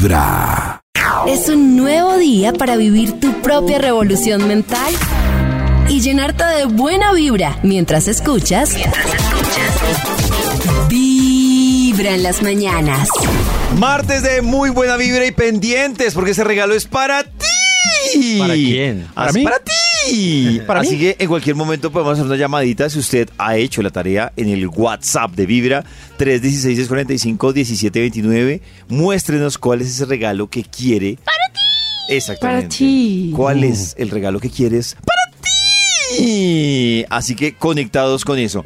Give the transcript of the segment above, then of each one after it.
Vibra. Es un nuevo día para vivir tu propia revolución mental y llenarte de buena vibra mientras escuchas. Vibra en las mañanas. Martes de muy buena vibra y pendientes, porque ese regalo es para ti. ¿Para quién? ¿Para ¿Para mí? Para ti. ¿Para Así mí? que en cualquier momento podemos hacer una llamadita si usted ha hecho la tarea en el WhatsApp de Vibra 316-645-1729. Muéstrenos cuál es ese regalo que quiere. Para ti. Exactamente. Para ti. ¿Cuál es el regalo que quieres? Para ti. Así que conectados con eso.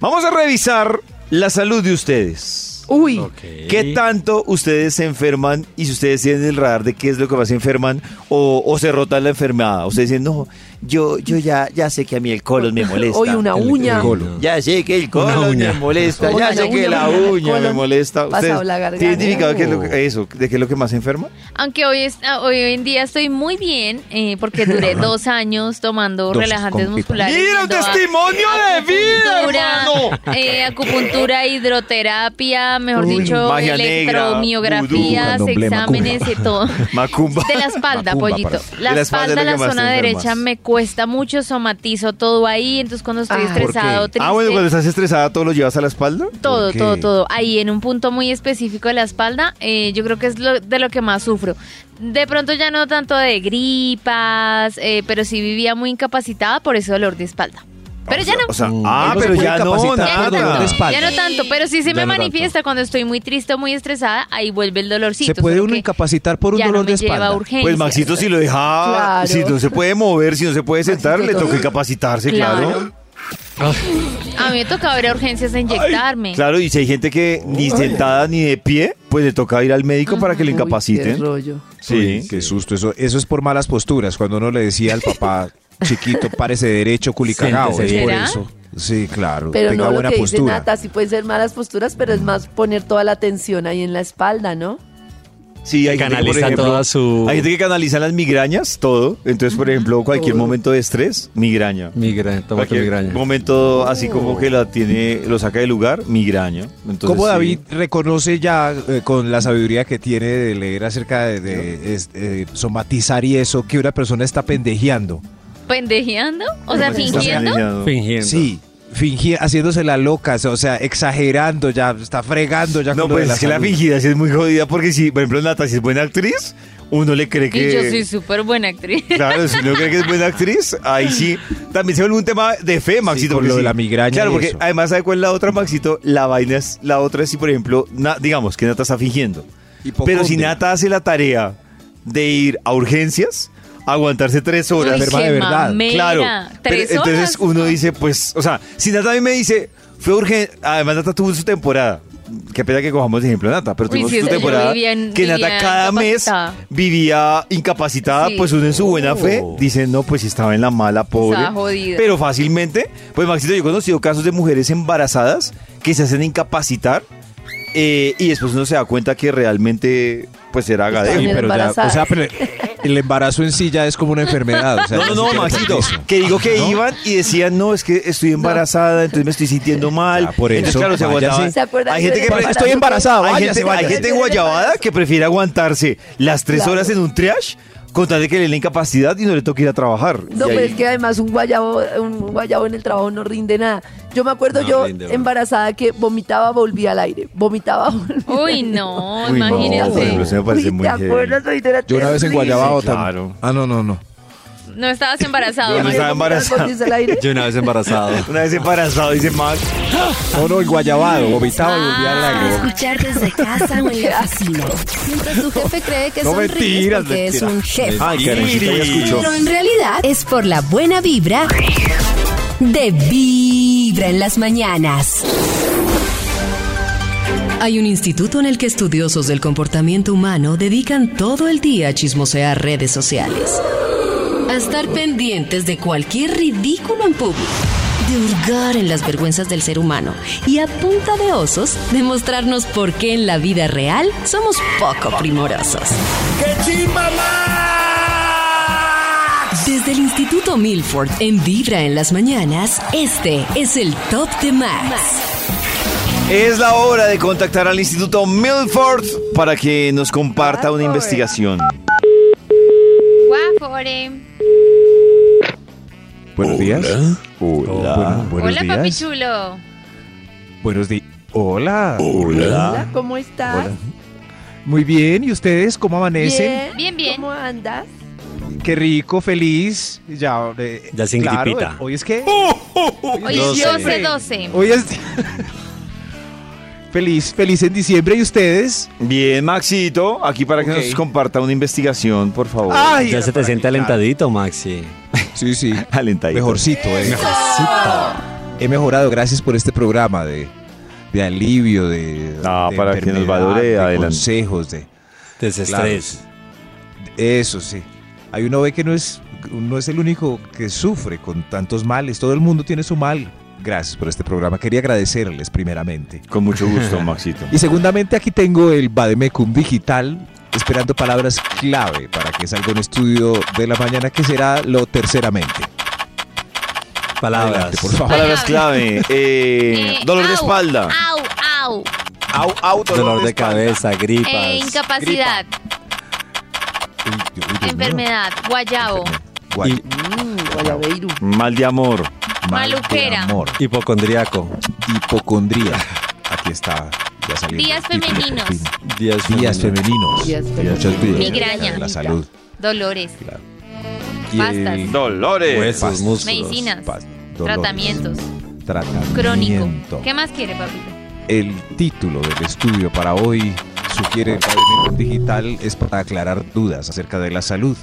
Vamos a revisar la salud de ustedes. Uy. ¿Qué tanto ustedes se enferman y si ustedes tienen el radar de qué es lo que más se enferman o, o se rotan la enfermedad? Ustedes dicen, no, yo, yo ya, ya sé que a mí el colon me molesta. hoy una uña. el. Ya sé que el colon uña. me molesta, ya sé que la uña, me molesta. ¿Ustedes tienen identificado qué es lo que, eso, de qué es lo que más enferma? Aunque hoy, es, ah, hoy en día estoy muy bien eh, porque duré dos años tomando Dos relajantes musculares. ¡Mira, un a testimonio de vida, acupuntura, hermano! eh, acupuntura, hidroterapia, mejor Uy, dicho, electromiografías, exámenes y todo. Macumba. De la espalda, Macumba, pollito. La, De la espalda espalda, la zona derecha me cuesta mucho, somatizo todo ahí, entonces cuando estoy Ah, ¿por estresado, triste, Ah, bueno, cuando estás estresada, ¿todo lo llevas a la espalda? todo, todo, todo. Ahí en un punto muy específico de la espalda, eh, yo creo que es lo, de lo que más sufro. De pronto ya no tanto de gripas, eh, pero sí vivía muy incapacitada por ese dolor de espalda. Pero O ya sea, no. O sea, Mm, ah, se pero puede ya no, capacitar Ya por no, dolor de tanto, espalda. ya no tanto, pero sí se Ya me no tanto. manifiesta cuando estoy muy triste o muy estresada, ahí vuelve el dolorcito. ¿Se puede uno incapacitar por un ya dolor no me de espalda? Pues Maxito, si lo deja, Claro. si no se puede mover, si no se puede sentar, Maxito, le toca todo. incapacitarse, claro. Claro. A mí me tocaba ir a urgencias a inyectarme. Claro, y si hay gente que ni sentada ni de pie, pues le toca ir al médico para que le Uy, qué incapaciten. rollo. Sí. Uy, qué susto. Eso, eso es por malas posturas. Cuando uno le decía al papá, chiquito, párese derecho, culicagao. Es por eso. Sí, claro. Pero tenga no lo que dice. Nata, sí pueden ser malas posturas, pero es más poner toda la atención ahí en la espalda, ¿no? Sí, hay gente que, por Canaliza ejemplo, toda su- Hay gente que canaliza las migrañas, todo. Entonces, por ejemplo, cualquier momento de estrés, migraña. Migraña, toma migraña. momento así como que la tiene, lo saca del lugar, migraña. Entonces, ¿Cómo sí. David reconoce ya eh, con la sabiduría que tiene de leer acerca de, de, somatizar y eso que una persona está pendejeando? ¿Pendejeando? O sea, Pues, fingiendo. fingiendo. Fingiendo. Sí, fingir, haciéndose la loca, o sea, exagerando ya, está fregando ya No, con lo de pues es que la salud. fingida sí es muy jodida porque si, por ejemplo, Nata, si es buena actriz, uno le cree que... Y yo soy súper buena actriz. Claro, si uno cree que es buena actriz, ahí sí. También se vuelve un tema de fe, Maxito. con porque lo de la migraña Claro, y porque eso. además, ¿sabe cuál es la otra, Maxito? La vaina es, la otra es si, por ejemplo, na- digamos que Nata está fingiendo. Pero si Hipocondria. Nata hace la tarea de ir a urgencias, aguantarse tres horas. Uy, qué de verdad. mamera. Claro. Pero ¿Tres entonces horas? uno dice, pues, o sea, si Nata a mí me dice, fue urgente, además Nata tuvo su temporada. Qué pena que cojamos de ejemplo Nata, pero Uy, sí, su o sea, yo temporada vivía en- que Nata cada mes incapacitada. vivía incapacitada, Sí. pues uno en su buena fe Oh. dice, no, pues estaba en la mala, pobre. Estaba jodida. Pero fácilmente, pues Maxito, yo he conocido casos de mujeres embarazadas que se hacen incapacitar eh, y después uno se da cuenta que realmente, pues era gadeo. Sí, pero ya, embarazadas. o sea, pero el embarazo en sí ya es como una enfermedad. o sea, No, no, no, Maxito. Que digo que ¿No? iban y decían, no, es que estoy embarazada, entonces me estoy sintiendo mal. Ya, por Entonces, eso, claro, se váyase. aguantaban. ¿Se Hay gente que estoy embarazada, hay váyase, gente, hay váyase. gente en Guayabada que prefiere aguantarse las tres Claro. horas en un triage con tal de que le la incapacidad y no le toque ir a trabajar. No, pero ahí- es que además un guayabo, un guayabo en el trabajo no rinde nada. Yo me acuerdo No yo rinde, embarazada que vomitaba, volvía al aire. Vomitaba, volvía Uy, no, Uy, no, ejemplo, se me parece Uy, muy ¿Te acuerdas? Yo una vez en. Guayabao Sí, también. claro. Ah, no, no, no. No estabas embarazado. Yo no estaba aire. Yo una vez embarazado. Una vez embarazado, dice Max. No, no, el guayabado, vomitaba y volvía al aire. escuchar desde casa o en la oficina. Mientras tu jefe cree que No sonríes mentiras, porque es un jefe. Ay, Karencita ya escuchó. Pero en realidad es por la buena vibra de Vibra en las mañanas. Hay un instituto en el que estudiosos del comportamiento humano dedican todo el día a chismosear redes sociales. A estar pendientes de cualquier ridículo en público. De hurgar en las vergüenzas del ser humano. Y a punta de osos, demostrarnos por qué en la vida real somos poco primorosos. Desde el Instituto Milford en Vibra en las mañanas, este es el Top de Max. Es la hora de contactar al Instituto Milford para que nos comparta una Milford. investigación. Guafore. Buenos días. Hola. buenos Hola, papi días. chulo. Buenos días. Hola. Hola, ¿cómo estás? Hola. Muy bien, ¿y ustedes cómo amanecen? Bien, bien. ¿Cómo andas? Qué rico, feliz. Ya, eh, Ya sin claro, gripita. eh, Hoy es que. Hoy es diciembre. 12-12. Hoy es. feliz, feliz en diciembre. ¿Y ustedes? Bien, Maxito, aquí para que nos comparta una investigación, por favor. Ay, Ya se te siente alentadito, Maxi. Sí, sí. Alentadito. Mejorcito, eh. He mejorado gracias por este programa de, de alivio, de, Ah, de para que nos valore, de adelante. consejos, de Desestrés. eso sí. Hay uno ve que no es, no es el único que sufre con tantos males. Todo el mundo tiene su mal. Gracias por este programa. Quería agradecerles primeramente. Con mucho gusto, Maxito. Y segundamente aquí tengo el Bademecum digital, esperando palabras clave para que salga un estudio de la mañana que será lo terceramente. Palabras. Adelante, por favor. Palabras clave. eh, Eh, dolor de au, espalda. Au, au. Au, au, Dolor de cabeza, gripas. Eh, incapacidad. Uy, uy. Enfermedad. Guayabo. Guay- guayabeiru. Mal de amor. mal de Maluquera. amor. Hipocondriaco. Hipocondría. Aquí está. Días femeninos. fin. Días, Días femeninos. Días femeninos. vidas. Migraña. De la salud. Dolores. Y Pastas. el- Dolores. Huesos, Pastas. músculos. Medicinas. dolores. Tratamientos. Tratamiento. Crónico. ¿Qué más quiere, papito? El título del estudio para hoy sugiere el Bademecum digital es para aclarar dudas acerca de la salud.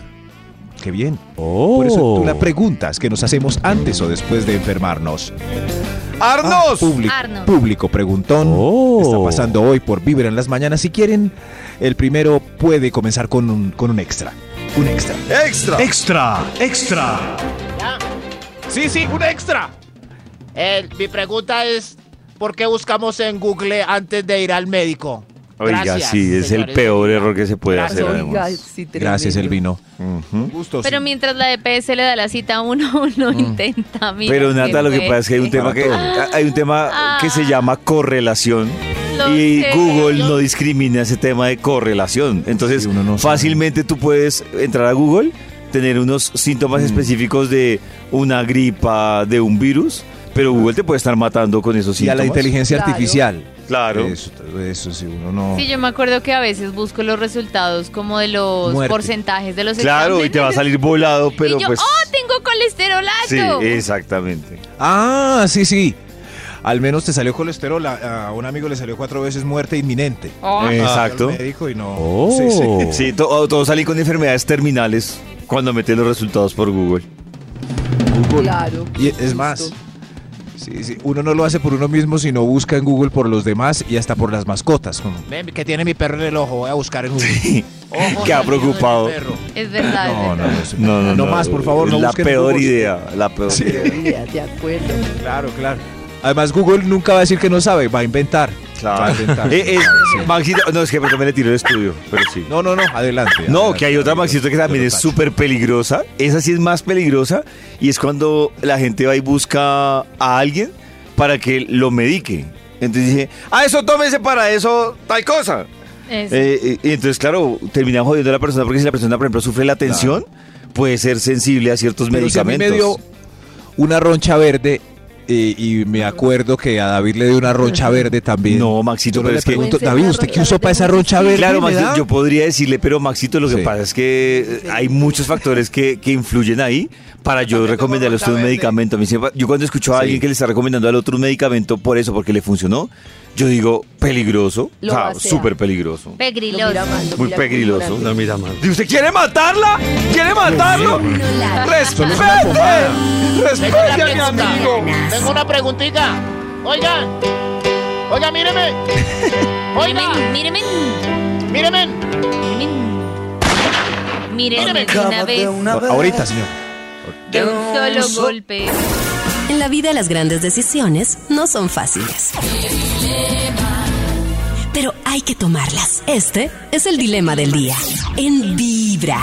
Qué bien. Oh. Por eso tú la preguntas que nos hacemos antes o después de enfermarnos. ¡Arnos! Público, Arnos. público preguntón. Oh. Está pasando hoy por Vibra en las mañanas. Si quieren, el primero puede comenzar con un, con un extra. Un extra. ¡Extra! Extra, extra. Sí, sí, un extra. Eh, mi pregunta es, ¿por qué buscamos en Google antes de ir al médico? Oiga, Gracias, sí, es el señores. peor error que se puede Gracias. hacer, Oiga, además. sí, tremendo. Gracias, Elvino. Ujú. Gusto. Pero sí. mientras la EPS le da la cita a uno, uno intenta. mira, Pero Nata, lo que pasa es que hay un tema que hay un tema que se llama correlación Lo y sé. Google no discrimina ese tema de correlación. Entonces, Sí, uno no sabe. fácilmente tú puedes entrar a Google, tener unos síntomas específicos de una gripa, de un virus, pero Google te puede estar matando con esos Y a síntomas. la inteligencia Claro. artificial. Claro. Eso, eso sí, uno no. Sí, yo me acuerdo que a veces busco los resultados como de los Muerte. porcentajes de los Claro, y te va a salir volado, pero y yo, pues ¡oh, tengo colesterol sí, alto! exactamente. Ah, sí, sí. Al menos te salió colesterol. A, a un amigo le salió cuatro veces muerte inminente. Oh, Exacto. Al médico y no. Oh. Sí, sí. Sí, to- todos salen con enfermedades terminales cuando meten los resultados por Google. Claro. Y es más, sí, sí, uno no lo hace por uno mismo, sino busca en Google por los demás y hasta por las mascotas. como- Ven, que tiene mi perro en el ojo, voy a buscar en Google. Ojo de mi preocupado. perro. Es verdad. No, no, verdad. no, eso- No, no, No no. más, por favor, no La peor Google. idea, la peor idea. De acuerdo. Claro, claro. Además, Google nunca va a decir que no sabe, va a inventar. Claro. Eh, eh, Sí. Maxito, no, es que me le tiro el estudio, pero sí. No, no, no, adelante. No, adelante, que hay otra. Maxito que también es súper peligrosa. Esa sí es más peligrosa y es cuando la gente va y busca a alguien para que lo medique. Entonces dice, ah, eso tómese para eso, tal cosa. Eh, eh, y entonces, claro, terminan jodiendo a la persona porque si la persona, por ejemplo, sufre la tensión, puede ser sensible a ciertos Pero si a mí medicamentos. me dio una roncha verde eh, y me acuerdo que a David le dio una roncha verde también. No, Maxito, pero le es que- pregunto, David, ¿usted qué usó para esa muy roncha verde? Claro, ¿Me Maxito, yo podría decirle, pero Maxito, lo que Sí. pasa es que eh, hay muchos factores que, que influyen ahí para yo También recomendarle a usted un medicamento. A mí siempre- yo cuando escucho a Sí. alguien que le está recomendando al otro un medicamento por eso, porque le funcionó, yo digo, peligroso, Lo o sea, súper peligroso. Lo Pegriloso. mal, Muy pegriloso. No mira mal. ¿Y usted quiere matarla? ¿Quiere matarlo? ¡Respete! ¡Respete a mi amigo! Tengo una preguntita. Oigan. Oiga, míreme. Oiga, míreme. mírenme de una vez. Ahorita, señor. De un solo golpe. En la vida las grandes decisiones no son fáciles. Pero hay que tomarlas. Este es el dilema del día. En Vibra.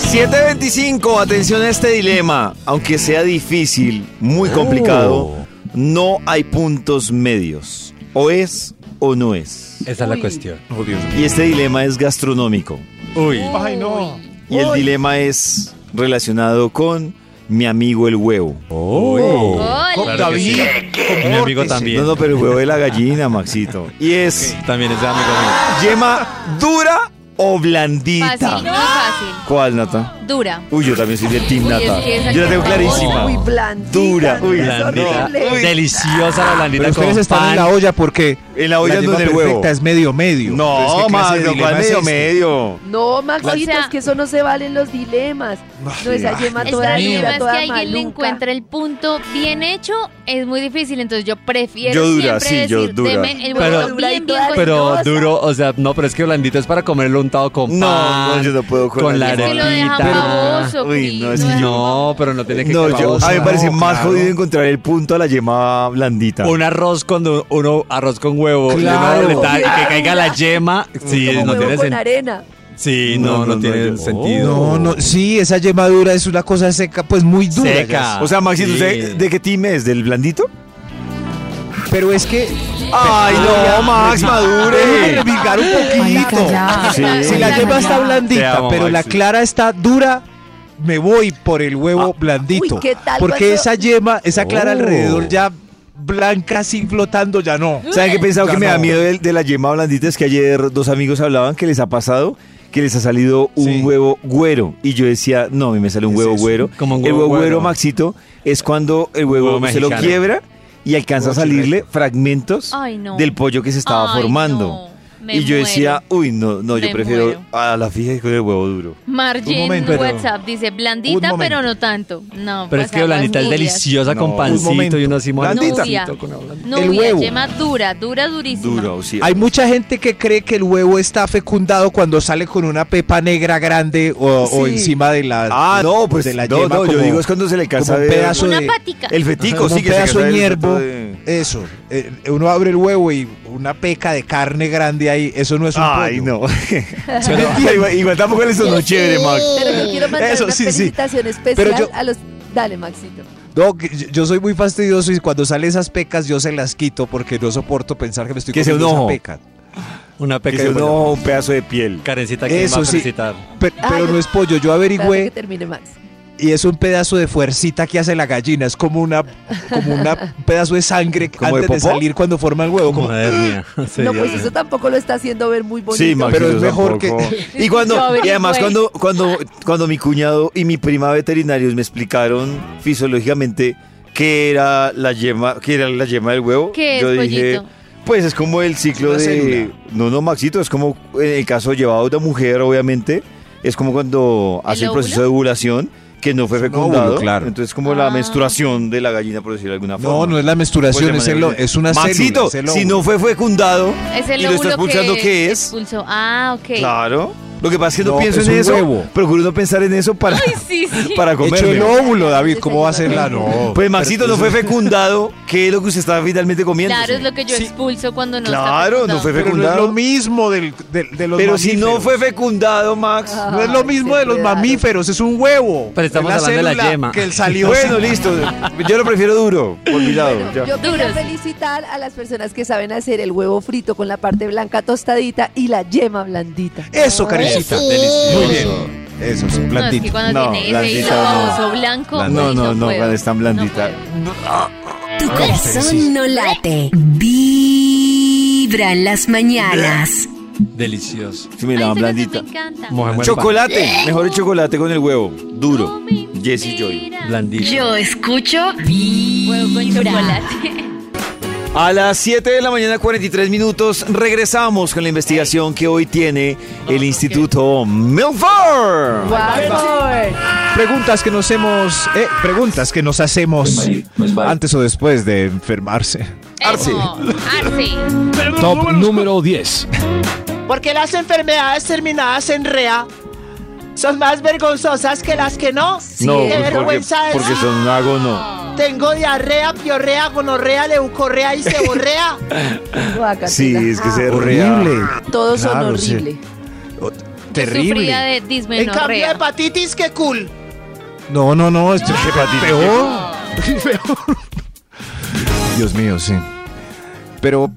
725, atención a este dilema. Aunque sea difícil, muy complicado, no hay puntos medios. O es o no es. Esa es la cuestión. Oh, Dios mío. Y este dilema es gastronómico. Uy. Ay, no. Y el dilema es relacionado con mi amigo el huevo. Hola. Con Claro que David, sí. Mi amigo también. No, no, pero el huevo de la gallina, Maxito. Y es También es de amigo mío. yema dura o blandita. Fácil, Коалната. Dura. Uy, yo también soy de Team Uy, es Nata. que esa Yo la tengo clarísima. Uy, blandita. Dura, uy, es Blandita. horrible. Deliciosa la blandita Pero con ustedes están pan. en la olla porque En la olla yema en el huevo. perfecta es medio medio. Entonces, No, ¿qué clase de dilema ¿cuál es medio este? medio? No, Maxito, O sea- es que eso no se valen los dilemas. No, esa yema El toda problema dura, es toda que alguien le maluca. encuentra el punto bien hecho, es muy difícil. Entonces yo prefiero Yo dura, siempre sí, yo decir, dura. deme el Pero- huevo bien, bien Pero duro, o sea, no, pero es que blandito es para comerlo untado con No, pan. no, yo no puedo con con la la Es que lo deja arepita. Baboso, Uy, Cris, no, es lo que deja No, pero no tiene que No, yo, a mí me parece No, más claro. jodido encontrar el punto a la yema blandita. Un arroz cuando uno arroz con huevo, y Claro. uno le da- y que caiga la yema, sí, Como no huevo tiene con sentido. arena. Sí, No, no, no, no, no, tiene sentido. No, no, sí, esa yema dura es una cosa seca, pues muy dura. Seca. O sea, Maxito, Sí. ¿usted de qué team es? ¿Del blandito? Pero es que Ay, no, Max, madure. revigar un poquito. Sí. Si la yema está blandita, amo, pero la clara está dura, me voy por el huevo blandito. uy, ¿qué tal porque cuando- esa yema, esa clara Oh. alrededor ya blanca así flotando, ya no. ¿Saben qué he pensado Ya que me da miedo de, de la yema blandita? Es que ayer dos amigos hablaban que les ha pasado que les ha salido un Sí. huevo güero. Y yo decía, no, a mí me sale un ¿Qué huevo es güero. Como un el huevo huevo güero, güero. Maxito, es cuando el huevo, Huevo se lo quiebra y alcanza a salirle fragmentos Ay, no. del pollo que se estaba Ay, formando. no, me y yo decía, uy, no, no, yo Me prefiero muero. a la fija y con el huevo duro. Margin pero- WhatsApp dice blandita, pero no tanto. No, Pero es que blandita es deliciosa No, con pancito y uno así Blandita. Nubia. con. Nubia, El huevo. yema dura, dura, durísima. Duro, sí. Hay mucha gente que cree que el huevo está fecundado cuando sale con una pepa negra grande o, encima de la Ah, no, pues de la no, yema no, yo digo es cuando se le cansa como un de pedazo Una de- patica. el fetico, sí, un que pedazo de hierbo. de- Eso, eh, uno abre el huevo y una peca de carne grande ahí, eso no es un Ay, pollo. no. ¿Sí igual, igual tampoco le sonó chévere, Max. Pero yo quiero mandar Eso, una sí, sí. felicitación especial Pero yo- a los... Dale, Maxito. No, yo- soy muy fastidioso y cuando salen esas pecas yo se las quito porque no soporto pensar que me estoy comiendo esa peca. Una peca de un pedazo de piel. Karencita que Eso va a sí. felicitar. Pe- pero no es pollo, yo averigüé que termine Max. Y es un pedazo de fuercita que hace la gallina, es como una como una un pedazo de sangre ¿Como de antes de, salir cuando forma el huevo, Como como una hernia. No, pues eso tampoco lo está haciendo ver muy bonito. Sí, Pero es mejor tampoco. que- Y cuando y además cuando cuando cuando mi cuñado y mi prima veterinarios me explicaron fisiológicamente qué era la yema, qué era la yema del huevo, ¿Qué es, yo dije, pollito? pues es como el ciclo Una de célula. no, no, Maxito, es como en el caso llevado de mujer, obviamente, es como cuando hace el óvulo? proceso de ovulación que no fue Es un fecundado, óvulo, claro. entonces como la Ah. menstruación de la gallina por decirlo de alguna forma. No, no es la menstruación, Pues es, de el- es una Maxito, célula. es el si no fue fecundado Es el y lo está expulsando, que ¿qué es? expulsó. Ah, ok. Claro. Lo que pasa es que no, No, pienso es en eso. huevo. Procuro no pensar en eso para, Ay, sí, sí. para Hecho el óvulo, David, ¿cómo va a ser la no? Pues Maxito no fue fecundado. ¿Qué es lo que usted está finalmente comiendo? Claro, es lo que yo Sí. expulso cuando no Claro, está no fue Pero no es fecundado. lo mismo del, del- de los Pero si no fue fecundado, Max. No es lo mismo de los mamíferos, es un huevo. Pero estamos Es la hablando de la yema. Que él salió. Bueno, listo. Yo lo prefiero duro, por mi lado. ya. Yo Duros. felicitar a las personas que saben hacer el huevo frito con la parte blanca tostadita y la yema blandita. Eso, Delicioso. Muy bien. Eso, sí, No, es que blandito. cuando No, tiene ese blandita hilo no. blanco. No, no, no, cuando es tan blandita. Tu corazón no late. Vibra en las mañanas. Delicioso. Sí, Ay, canción blandita. Me encanta. Moja Chocolate. Mejor el chocolate con el huevo. Duro. Jesse Joy. pan. Blandito. Yo escucho Huevo con Vibra. chocolate. A las 7 de la mañana, 43 minutos, regresamos con la investigación que hoy tiene el Instituto Milford. Preguntas que nos hemos. Eh, preguntas que nos hacemos antes o después de enfermarse. Arce. Eso, Arce. Top número 10. Porque las enfermedades terminadas en rea son más vergonzosas que las que no. No, qué pues porque, vergüenza es. porque son hago no. Tengo diarrea, piorrea, gonorrea, leucorrea y seborrea. Guácatela. Sí, es que se Horrible. Todos son Claro, sí. horribles. Sufría Terrible. en cambio, hepatitis, qué cool. No, no, no. Esto es peor. Peor. Dios mío, sí. Pero,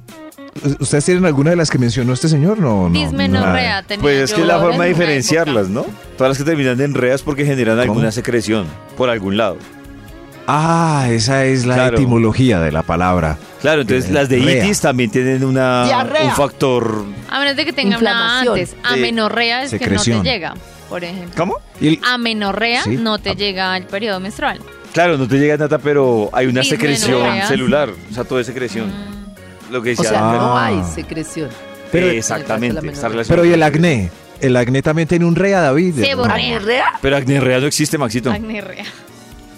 ¿ustedes tienen alguna de las que mencionó este señor? No, no. Dismenorrea Pues es que la en forma de diferenciarlas. ¿no? Todas las que terminan de enreas porque generan ¿Cómo? alguna secreción por algún lado. Ah, esa es la Claro. etimología de la palabra. Claro, entonces Eh, las de rea. itis también tienen una, Diarrea. un factor. A menos de que tenga una Inflamación. antes. Amenorrea es que no te llega, por ejemplo. ¿Cómo? Y el- Amenorrea Sí. no te llega al periodo menstrual. Claro, no te llega nada, pero hay una Dismenorrea. secreción celular. O sea, todo es secreción. Mm. Lo que O decía sea, Karen. no Ah. hay secreción. pero- Exactamente. Pero- está relacionado pero ¿y el acné? El acné también tiene un rea, David. Seborrea. ¿Anorrea? Pero acné real no existe, Maxito. Acnerrea.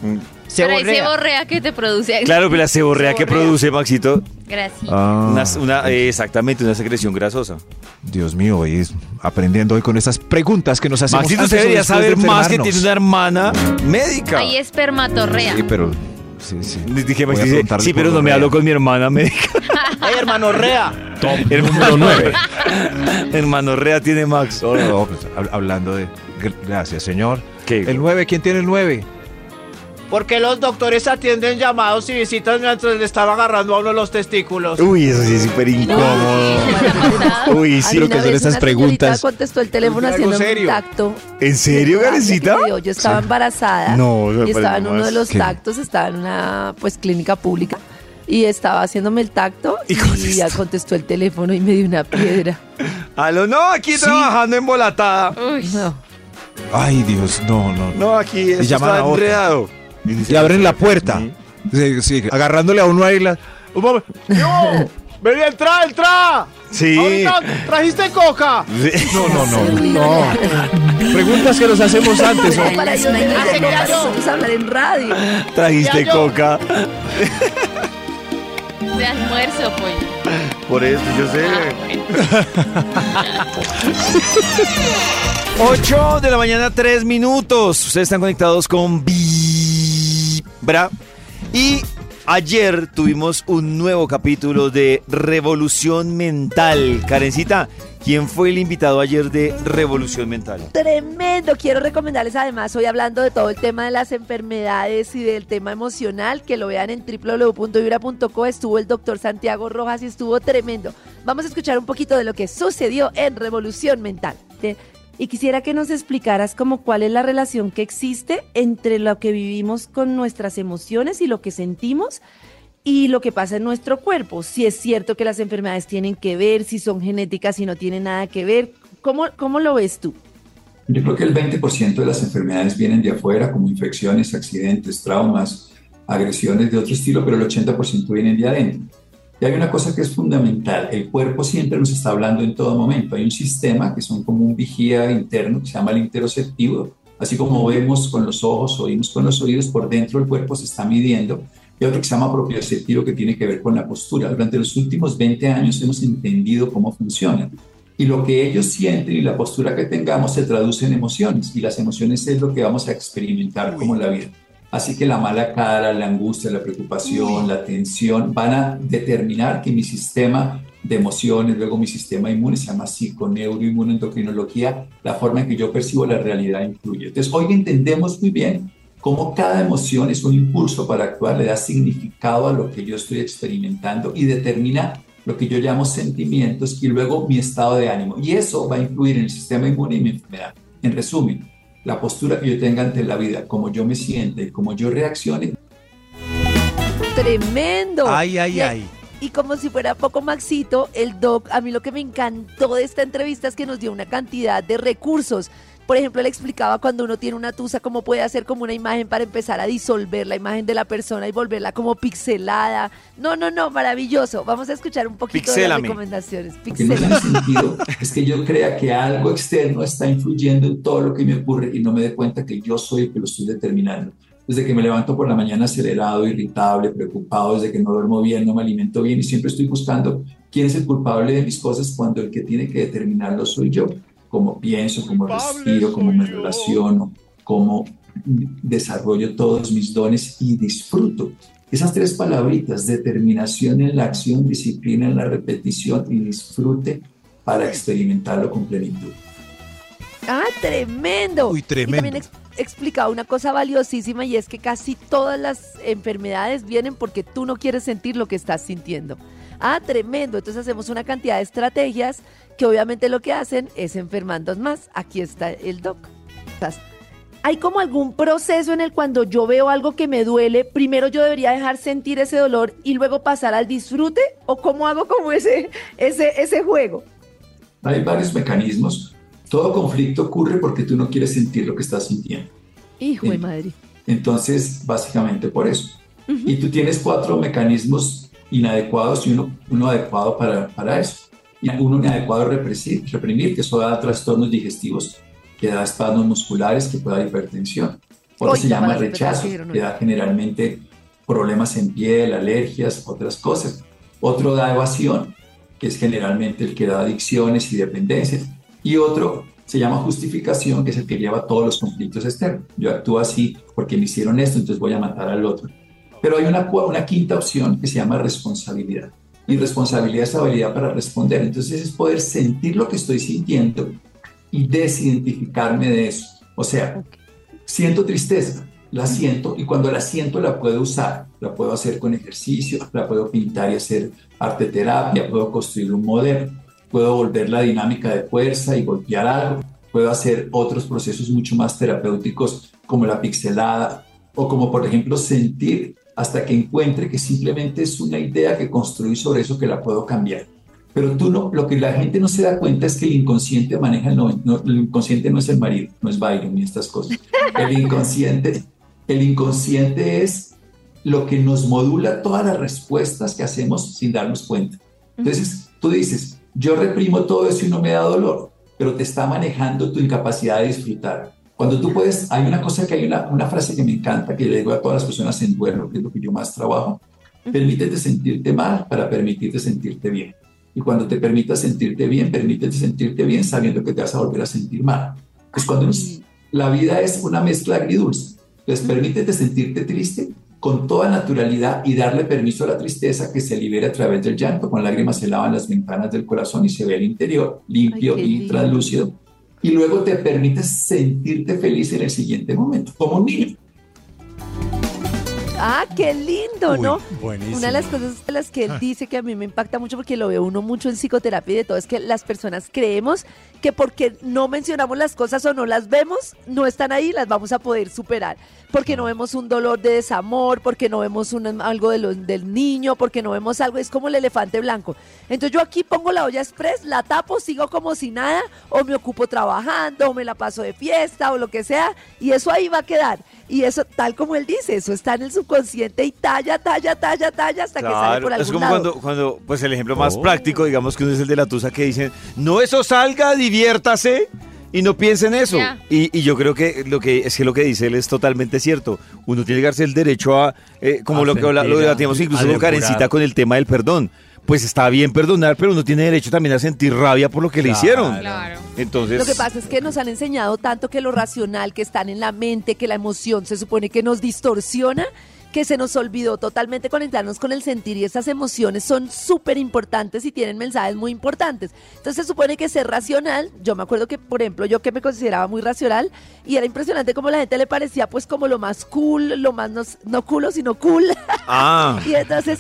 Mm. Pero hay Seborrea. seborrea que te produce acné. Claro, pero la seborrea que produce, Maxito, Gracias. Ah, una, una- eh, exactamente, una secreción grasosa. Dios mío, hoy es aprendiendo hoy con estas preguntas que nos hacemos. Maxito, usted o debería de saber más que tiene una hermana médica. Hay espermatorrea. Sí, pero... Sí, sí. Dije, Voy a Maxi, dice, preguntarle sí, por pero no me gonorrea. hablo con mi hermana médica. Ay, hermano Rea. Top Hermano número 9. Hermano Rea tiene Max. No, no, pues, hab- hablando de... Gracias, señor. ¿Qué? El 9, ¿quién tiene el 9? ¿Por qué los doctores atienden llamados y visitas mientras le estaba agarrando a uno los testículos? Uy, eso sí es súper incómodo. Uy, sí. Mí que son una preguntas. contestó el teléfono haciendo un serio. tacto. ¿En serio, dio. Yo estaba embarazada No, y estaba en uno de los tactos, estaba en una pues clínica pública y estaba haciéndome el tacto Y y, ya contestó el teléfono y me dio una piedra. Aló, no, aquí trabajando embolatada. Uy. No. Ay, Dios, no, no. No, aquí está enredado. Y abren la puerta. Sí, sí, agarrándole a uno ahí la... Un momento. ¡Yo! ¡Vení, entra, entra! Sí. Ahorita trajiste coca. Sí. No, no, no. No. Preguntas que nos hacemos antes. ¿no? para yo no que yo- vamos a hablar en radio. Trajiste coca. De almuerzo, pollo. Por eso, yo sé. Ah. 8 de la mañana, 3 minutos. Ustedes están conectados con Y ayer tuvimos un nuevo capítulo de Revolución Mental. Karencita, ¿quién fue el invitado ayer de Revolución Mental? Tremendo. Quiero recomendarles además, hoy hablando de todo el tema de las enfermedades y del tema emocional, que lo vean en www.vibra.co. Estuvo el doctor Santiago Rojas y estuvo tremendo. Vamos a escuchar un poquito de lo que sucedió en Revolución Mental. Y quisiera que nos explicaras como cuál es la relación que existe entre lo que vivimos con nuestras emociones y lo que sentimos y lo que pasa en nuestro cuerpo. Si es cierto que las enfermedades tienen que ver, si son genéticas, si no tienen nada que ver. ¿Cómo, cómo lo ves tú? Yo creo que el 20% de las enfermedades vienen de afuera, como infecciones, accidentes, traumas, agresiones de otro estilo, pero el 80% vienen de adentro. Y hay una cosa que es fundamental, el cuerpo siempre nos está hablando en todo momento. Hay un sistema que son como un vigía interno que se llama el interoceptivo. Así como vemos con los ojos, oímos con los oídos, por dentro el cuerpo se está midiendo. Y otro que se llama propioceptivo que tiene que ver con la postura. Durante los últimos 20 años hemos entendido cómo funciona. Y lo que ellos sienten y la postura que tengamos se traduce en emociones. Y las emociones es lo que vamos a experimentar como la vida. Así que la mala cara, la angustia, la preocupación, la tensión van a determinar que mi sistema de emociones, luego mi sistema inmune, se llama psiconeuroinmunoendocrinología, la forma en que yo percibo la realidad influye. Entonces, hoy entendemos muy bien cómo cada emoción es un impulso para actuar, le da significado a lo que yo estoy experimentando y determina lo que yo llamo sentimientos y luego mi estado de ánimo. Y eso va a influir en el sistema inmune y mi enfermedad. En resumen, la postura que yo tenga ante la vida, cómo yo me siente, cómo yo reaccione, Tremendo. Ay, ay, Y- ay. Y como si fuera poco Maxito, el doc, a mí lo que me encantó de esta entrevista es que nos dio una cantidad de recursos. Por ejemplo, él explicaba cuando uno tiene una tusa, cómo puede hacer como una imagen para empezar a disolver la imagen de la persona y volverla como pixelada. No, no, no, maravilloso. Vamos a escuchar un poquito de las recomendaciones. Lo que no sentido es que yo crea que algo externo está influyendo en todo lo que me ocurre y no me dé cuenta que yo soy el que lo estoy determinando. Desde que me levanto por la mañana acelerado, irritable, preocupado, desde que no duermo bien, no me alimento bien y siempre estoy buscando quién es el culpable de mis cosas cuando el que tiene que determinarlo soy yo. Cómo pienso, cómo respiro, cómo me relaciono, cómo desarrollo todos mis dones y disfruto. Esas tres palabritas, determinación en la acción, disciplina en la repetición y disfrute para experimentarlo con plenitud. Ah, tremendo. Uy, Y también tremendo. ex- explicado una cosa valiosísima y es que casi todas las enfermedades vienen porque tú no quieres sentir lo que estás sintiendo. Ah, tremendo. Entonces hacemos una cantidad de estrategias que obviamente lo que hacen es enfermarnos más. Aquí está el doc. ¿Hay como algún proceso en el cuando yo veo algo que me duele, primero yo debería dejar sentir ese dolor y luego pasar al disfrute? ¿O cómo hago como ese, ese, ese juego? Hay varios mecanismos. Todo conflicto ocurre porque tú no quieres sentir lo que estás sintiendo. Hijo de madre. Entonces, básicamente por eso. Y tú tienes cuatro mecanismos inadecuados y uno, uno adecuado para, para eso. Uno inadecuado es reprimir, reprimir, que eso da trastornos digestivos, que da espasmos musculares, que puede dar hipertensión. Otro se la llama rechazo, que da generalmente problemas en piel, alergias, otras cosas. Otro da evasión, que es generalmente el que da adicciones y dependencias. Y otro se llama justificación, que es el que lleva todos los conflictos externos. Yo actúo así porque me hicieron esto, entonces voy a matar al otro. Pero hay una, una quinta opción que se llama responsabilidad. Y responsabilidad es habilidad para responder. Entonces es poder sentir lo que estoy sintiendo y desidentificarme de eso. O sea, siento tristeza, la siento y cuando la siento la puedo usar, la puedo hacer con ejercicio, la puedo pintar y hacer arte terapia, puedo construir un modelo, puedo volver la dinámica de fuerza y golpear algo, puedo hacer otros procesos mucho más terapéuticos como la pixelada o como por ejemplo sentir hasta que encuentre que simplemente es una idea que construí sobre eso que la puedo cambiar. Pero tú no, lo que la gente no se da cuenta es que el inconsciente maneja el 90, no, el inconsciente no es el marido, no es Byron ni estas cosas. El inconsciente, el inconsciente es lo que nos modula todas las respuestas que hacemos sin darnos cuenta. Entonces, tú dices, yo reprimo todo eso y no me da dolor, pero te está manejando tu incapacidad de disfrutar. Cuando tú puedes, hay una cosa que hay una, una frase que me encanta, que le digo a todas las personas en duelo, que es lo que yo más trabajo, permítete sentirte mal para permitirte sentirte bien. Y cuando te permitas sentirte bien, permítete sentirte bien sabiendo que te vas a volver a sentir mal. Pues cuando nos- la vida es una mezcla agridulce, entonces permítete sentirte triste con toda naturalidad y darle permiso a la tristeza que se libere a través del llanto. Con lágrimas se lavan las ventanas del corazón y se ve el interior limpio Ay, y translúcido. Y luego te permites sentirte feliz en el siguiente momento, como un niño. Ah, qué lindo, Uy, ¿no? buenísimo. Una de las cosas de las que él dice que a mí me impacta mucho porque lo veo uno mucho en psicoterapia y de todo es que las personas creemos que porque no mencionamos las cosas o no las vemos, no están ahí, las vamos a poder superar. Porque no vemos un dolor de desamor, porque no vemos un- algo de lo- del niño, porque no vemos algo, es como el elefante blanco. Entonces yo aquí pongo la olla express, la tapo, sigo como si nada, o me ocupo trabajando, o me la paso de fiesta, o lo que sea, y eso ahí va a quedar. Y eso, tal como él dice, eso está en el subconsciente y talla, talla, talla, talla hasta que sale por algún es como lado. cuando, cuando, pues el ejemplo más Oh. práctico, digamos que uno es el de la tusa que dicen, no eso salga, diviértase y no piense en eso. Y, y yo creo que lo que es que lo que dice él es totalmente cierto. Uno tiene que darse el derecho a, eh, como A lo que lo sentir, debatíamos incluso con. Karencita con el tema del perdón. Pues está bien perdonar, pero uno tiene derecho también a sentir rabia por lo que le hicieron. Claro. Entonces, Lo que pasa es que nos han enseñado tanto que lo racional que está en la mente, que la emoción se supone que nos distorsiona, que se nos olvidó totalmente conectarnos con el sentir y esas emociones son súper importantes y tienen mensajes muy importantes. Entonces se supone que ser racional, yo me acuerdo que, por ejemplo, yo que me consideraba muy racional y era impresionante como la gente le parecía pues como lo más cool, lo más no, no culo, sino cool. ah, Y entonces,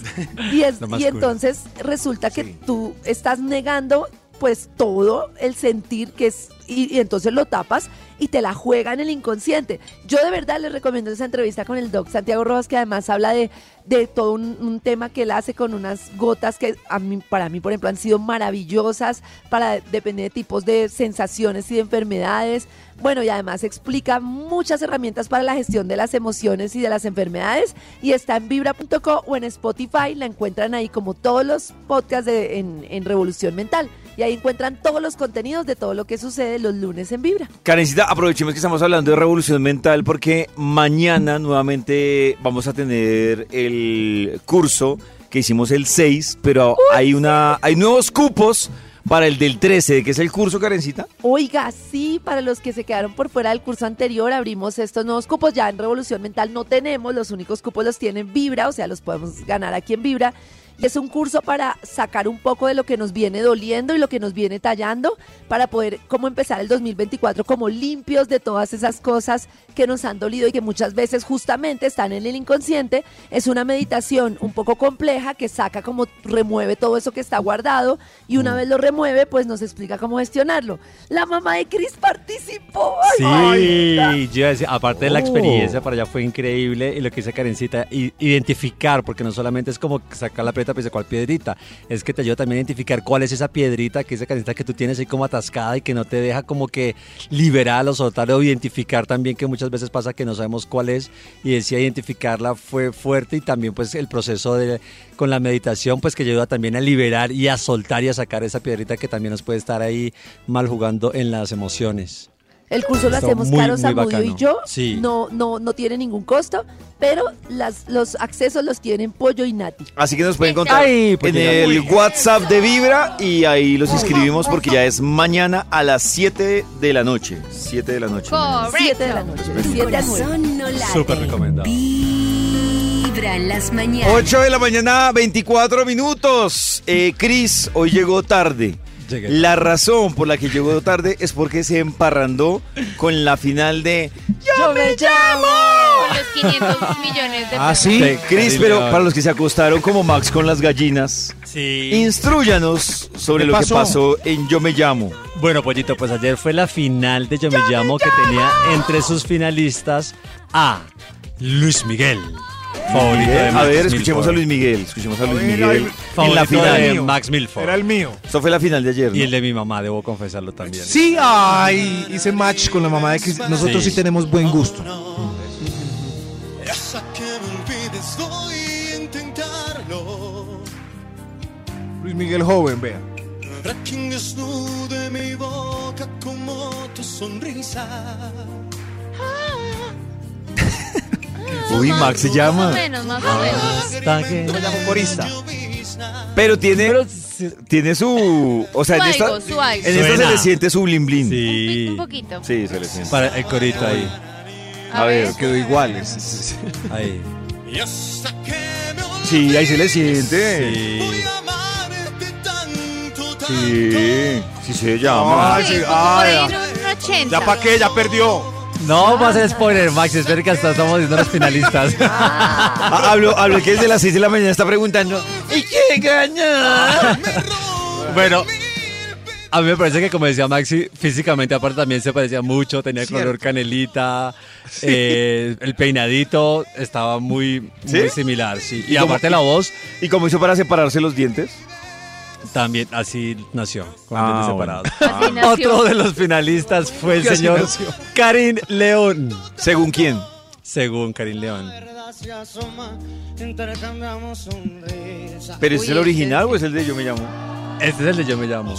y, es- cool. entonces resulta que Sí. tú estás negando pues todo el sentir que es y, entonces lo tapas y te la juega en el inconsciente. Yo de verdad les recomiendo esa entrevista con el doc Santiago Rojas que además habla de, de todo un, tema que él hace con unas gotas que para mí, por ejemplo, han sido maravillosas para depender de tipos de sensaciones y de enfermedades. Bueno, y además explica muchas herramientas para la gestión de las emociones y de las enfermedades. Y está en vibra.co o en Spotify. La encuentran ahí como todos los podcasts de, en, en Revolución Mental. Y ahí encuentran todos los contenidos de todo lo que sucede los lunes en Vibra. Karencita, aprovechemos que estamos hablando de revolución mental porque mañana nuevamente vamos a tener el curso que hicimos el 6, pero hay una hay nuevos cupos para el del 13, que es el curso, Karencita. Oiga, sí, para los que se quedaron por fuera del curso anterior, abrimos estos nuevos cupos. Ya en Revolución Mental no tenemos, los únicos cupos los tienen Vibra, o sea, los podemos ganar aquí en Vibra. Y es un curso para sacar un poco de lo que nos viene doliendo y lo que nos viene tallando para poder como empezar el 2024 como limpios de todas esas cosas que nos han dolido y que muchas veces justamente están en el inconsciente. Es una meditación un poco compleja que saca como remueve todo eso que está guardado y una vez lo remueve pues nos explica cómo gestionarlo. La mamá de Chris participó. Ay, Sí, yo iba a decir, aparte de la Oh. experiencia para allá fue increíble y lo que dice Karencita, identificar, porque no solamente es como sacar la piedrita, pues cuál piedrita, es que te ayuda también a identificar cuál es esa piedrita que dice Karencita que tú tienes ahí como atascada y que no te deja como que liberar o soltar o identificar también que muchas veces pasa que no sabemos cuál es y decía identificarla fue fuerte y también pues el proceso de con la meditación pues que ayuda también a liberar y a soltar y a sacar esa piedrita que también nos puede estar ahí mal jugando en las emociones. El curso lo hacemos muy, Caro Zamudio y yo. Sí. No, no, no tiene ningún costo, pero las, los accesos los tienen Pollo y Nati. Así que nos pueden contar Ay, pues en el WhatsApp de Vibra y ahí los inscribimos porque ya es mañana a las 7 de la noche. 7 de la noche. mañana. Correcto. 7 de la noche, de 7 a 9. Corazón no late. Súper recomendado. Vibra en las mañanas. 8 de la mañana, 24 minutos. Eh, Chris, hoy llegó tarde. Llegué La razón por la que llegó tarde es porque se emparrandó con la final de ¡Yo me llamo! Con los 500 millones de Ah, pesos. sí. Sí. Pero para los que se acostaron como Max con las gallinas, Sí. instruyanos sobre ¿Qué lo que pasó? pasó en Yo Me Llamo. Bueno, Pollito, pues ayer fue la final de Yo Me Llamo que tenía entre sus finalistas a Luis Miguel. Favorito de a ver, escuchemos Milford. a Luis Miguel. Escuchemos a Luis ver, Miguel en la final. de Max Milford. Era el mío. Esto fue la final de ayer. ¿no? Y el de mi mamá, debo confesarlo también. Sí, ay, hice match con la mamá de Cris. Nosotros sí, Sí. tenemos buen gusto. Hasta que me olvides voy a intentarlo. Luis Miguel joven, vea. Para que desnude mi boca como tu sonrisa. Uy, Max se Más o llama. menos, más o menos. Hasta que- Humorista. Pero tiene, Pero sí- tiene su. O sea, Su en esta, algo, su algo. en esta se Suena. le siente su blin blin. Sí. Un poquito. Sí, se le siente. Para el corito ahí. A, A ver. ver. Quedó igual. es- es- es- Ahí. Me Sí, ahí se le siente. Sí. Sí, sí se llama. Ay, Sí, ay, ahí en un 80. ¿Ya para qué? Ya perdió. No va a ser spoiler, Max. Espera que hasta estamos viendo los finalistas. Ah, Hablo, hablo que desde las 6 de la mañana está preguntando. ¿Y quién gana? bueno, a mí me parece que, como decía Maxi, físicamente aparte también se parecía mucho. Tenía color canelita. eh, el peinadito estaba muy, similar. Sí. Y, ¿Y cómo- aparte la voz ¿Y cómo hizo para separarse los dientes? También así nació, con Ah, bueno. separados. Nació. Otro de los finalistas fue el ¿Qué así señor? Karim León. ¿Según quién? Según Karim León. ¿Pero es el original o es el de Yo Me Llamo? Este es el de Yo Me Llamo.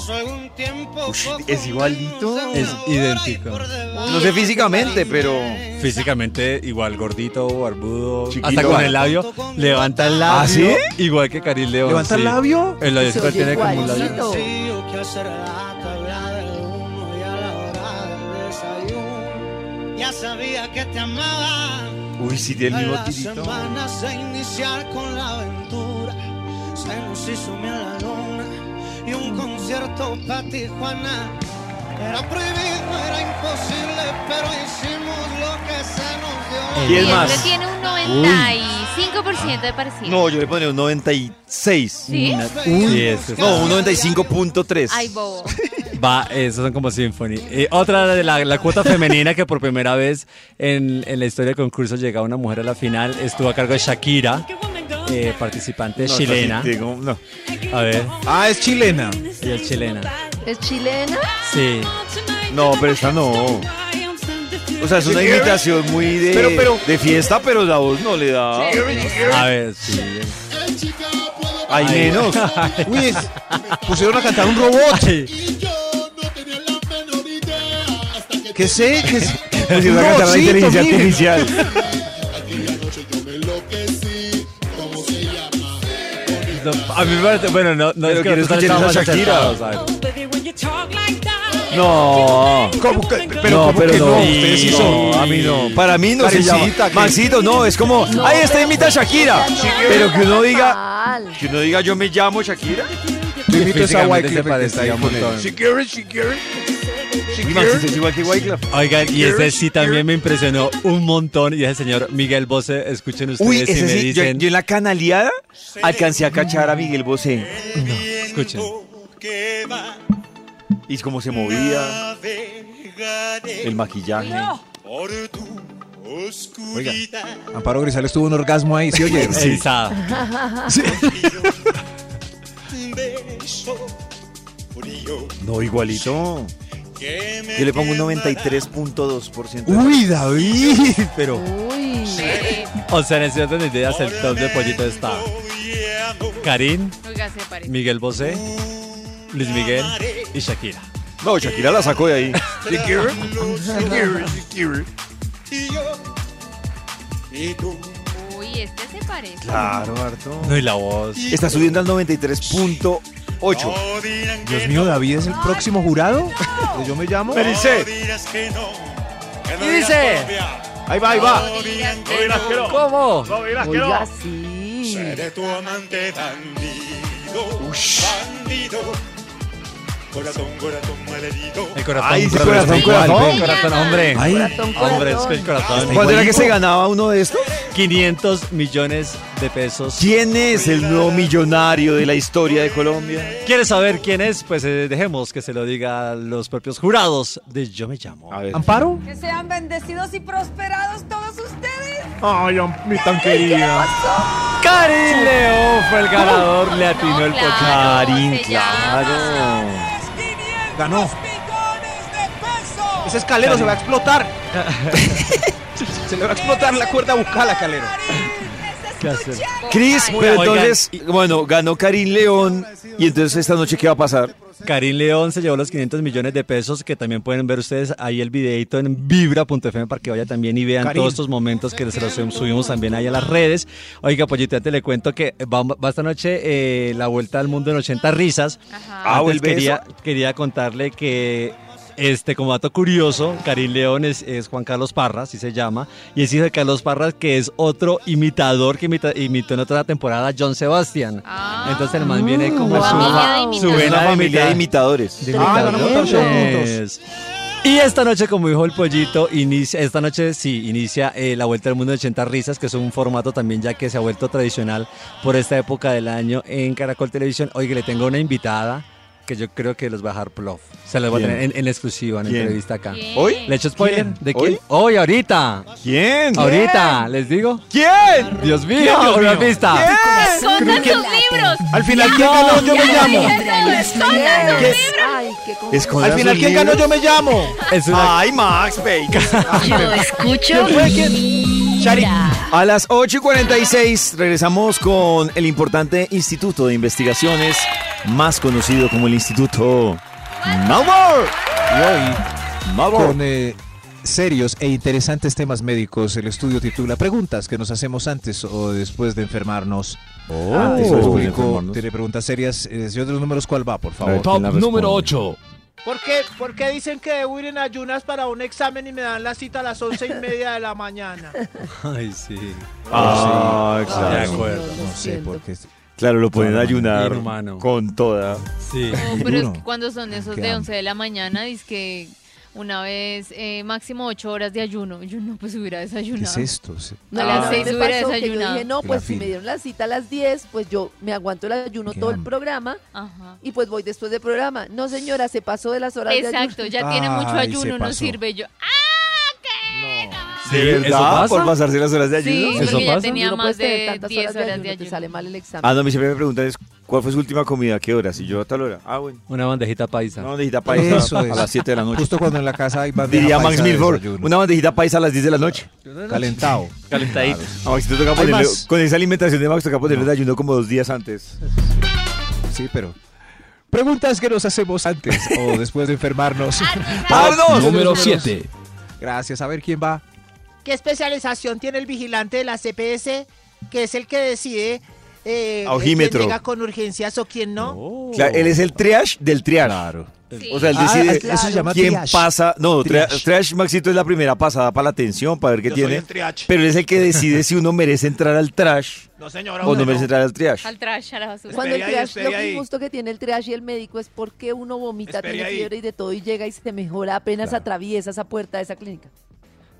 Ush, es igualito. Es idéntico. No sé físicamente, pero. Físicamente igual gordito, barbudo, Chiquito. hasta con el labio, levanta el labio, ¿Ah, sí? igual que Karim León. ¿Levanta el labio? El labio siempre tiene como un labio. Ya sabía que te amaba. Uy, sí, tiene el mismo Las tirito. semanas de iniciar con la aventura se nos hizo miel a la luna y un concierto para Tijuana. Era prohibido, era imposible, pero hicimos lo que se nos dio. ¿Quién Y más? tiene un 95% de parecido. No, yo le pondría un 96. ¿Sí? Sí, es- No, un 95.3. Ay, bobo. Va, esos son como Symphony. Eh, otra de la, la cuota femenina que por primera vez en, en la historia del concurso llega una mujer a la final estuvo a cargo de Shakira, eh, participante No, chilena. casi digo, no. A ver, Ah, es chilena. ella es chilena. ¿Es chilena? Sí. No, pero esta no. O sea, es una imitación muy de, Pero, pero- de fiesta, pero la voz no le da. A ver, sí. Hay Ay. menos. Uy, es- pusieron a cantar un robot. Ay, ¿Qué sé? ¿Qué sé? Pusieron a cantar la inteligencia artificial. no, a mí me parece, bueno, no, no es que quiero escuchar Shakira. a ver. No. ¿Cómo que- pero no, ¿cómo pero que no. no? Ustedes sí son- No, a mí no. Para mí no se Karencita, llama. que- Maxito, no, es como, ahí está imita a Shakira. Pero que uno diga, Mal. que uno diga, yo me llamo Shakira. Yo invito a esa se parecía. Sí. Y Maxito es igual que Wyclef. Oigan, y ese sí también me impresionó un montón. Y ese señor Miguel Bosé, escuchen ustedes Uy, y ese me sí, yo, dicen. yo en la canaleada alcancé a cachar a Miguel Bosé. Escuchen. Y cómo se movía, el maquillaje. Oiga, Amparo Grisales tuvo un orgasmo ahí, ¿sí oye? Erizada. No, igualito. Yo le pongo un 93.2%. Uy, David, pero Uy. O sea, en ese orden de ideas, el top de pollito está Karim. Miguel Bosé, Luis Miguel y Shakira. No, Shakira la sacó de ahí. Este se parece. Claro, harto. No, y la voz. Está subiendo al 93.8. Dios mío, David es el próximo jurado. ¿Que Yo me llamo. Me dice. ¿Qué dice? Ahí va, ahí va. ¿Cómo? Oiga, sí. Seré tu amante bandido, bandido. Corazón, corazón malherido. El corazón. Ay, sí, corazón, corazón, igual, corazón. el corazón, hombre. Ay. Corazón, Hombre, es corazón. que el corazón. ¿Cuánto era que se ganaba uno de estos? 500 millones de pesos. ¿Quién es el nuevo millonario de la historia de Colombia? ¿Quieres saber quién es? Pues eh, dejemos que se lo diga los propios jurados de Yo Me Llamo. A ver. ¿Amparo? Que sean bendecidos y prosperados todos ustedes. Ay, mi tan querida. Karin León fue el ganador, le atinó el claro. Karin, claro. Ganó. Ese escalero se va a explotar. Se le va a explotar la cuerda bucal a Calero. ¿Qué hacer? Cris, pero Oigan, entonces, bueno, ganó Karim León. Y entonces esta noche, ¿qué va a pasar? Karin León se llevó los 500 millones de pesos que también pueden ver ustedes ahí el videito en vibra.fm para que vaya también y vean Karin. todos estos momentos que se los subimos también ahí a las redes. Oiga, Pollito, ya te le cuento que va, va esta noche eh, la vuelta al mundo en 80 risas. Ajá. Ah, Antes ¿vuelve quería, quería contarle que, este, como dato curioso, Karim León es, es Juan Carlos Parra, así se llama, y es hijo de Carlos Parra, que es otro imitador que imita- imitó en otra temporada a John Sebastian. Ah. Entonces el man viene como Wow. su, Familia de su vena de familia de imitadores. de Ah, imitadores. Y esta noche, como dijo el pollito, inicia, esta noche sí, inicia eh, la Vuelta al Mundo de 80 Risas, que es un formato también ya que se ha vuelto tradicional por esta época del año en Caracol Televisión. Oye, le tengo una invitada que yo creo que los va a dejar plof. Se los voy a ¿Quién? tener en, en exclusiva, en ¿Quién? entrevista acá. ¿Quién? ¿Hoy? ¿Le echo spoiler? ¿Quién? ¿De quién? ¿Hoy? Hoy, ahorita. ¿Quién? Ahorita, les digo. ¿Quién? Dios mío, Dios una mío? pista. Escondan sus libros. Al final, ¿quién ganó? Yo me llamo. Escondan sus libros. Al final, ¿quién ganó? Yo me llamo. Es una- Ay, Max, baby. Yo escucho Vibra. A las 8 y 46 regresamos con el importante Instituto de Investigaciones, más conocido como el Instituto Malvar. Y hoy, Malvar. con eh, serios e interesantes temas médicos, el estudio titula Preguntas que nos hacemos antes o después de enfermarnos. Antes Oh. el Después de público enfermarnos. tiene preguntas serias. Eh, señor de los números, ¿cuál va, por favor? Top número responde? 8. ¿Por qué, ¿Por qué dicen que debo ir en ayunas para un examen y me dan la cita a las once y media de la mañana? Ay, sí. Ah, De claro. acuerdo. Lo No sé por qué. Claro, lo pueden ayunar Inhumano. con toda. Sí. No, pero es que cuando son esos de hambre. 11 de la mañana, dice que una vez eh, máximo 8 horas de ayuno. Yo no, pues hubiera ¿Qué desayunado. es esto? Se- No, A a las seis hubiera pasó que yo desayunado. dije, no, pues si me dieron la cita a las 10, pues yo me aguanto el ayuno Qué todo el programa Ajá. y pues voy después del programa. No, señora, se pasó de las horas de Exacto, ayuno. ya tiene mucho ayuno, no sirve yo. Sí, ¿De ¿eso verdad? pasa? ¿Por pasarse las horas de Sí, ayuno? ¿Eso porque ya pasa? tenía no más de tantas 10 horas de horas de ayuno, te ayuno. sale mal el examen. Ah, no, mi siempre me preguntan es, ¿cuál fue su última comida? ¿A qué hora? Si yo a tal hora. Ah, bueno. Una bandejita paisa. Una bandejita paisa Eso a es. las 7 de la noche. Justo cuando en la casa hay bandeja Diría Max paisa Milford, una bandejita paisa a las 10 de la noche. Calentado. Calentadito. A Maxito toca Hay ponerle, más. con esa alimentación de Max toca ponerle de ayuno como dos días antes. Sí, pero. Preguntas que nos hacemos antes o después de enfermarnos. Número 7. Gracias. A ver quién va. ¿Qué especialización tiene el vigilante de la CPS, que es el que decide eh, quién llega con urgencias o quién no? Claro, él es el triage del triage. Claro. Sí. O sea, él Ah, decide eso se llama quién triage. pasa. No, Triage. triage. Maxito es la primera pasada para la atención, para ver qué Yo soy tiene. Pero él es el que decide si uno merece entrar al trash No, señora. o no merece entrar al triage. Al trash, a la basura. Cuando el triage, lo ahí. injusto que tiene el triage y el médico es porque uno vomita, Espere tiene fiebre y de todo y llega y se mejora apenas atraviesa esa puerta de esa clínica.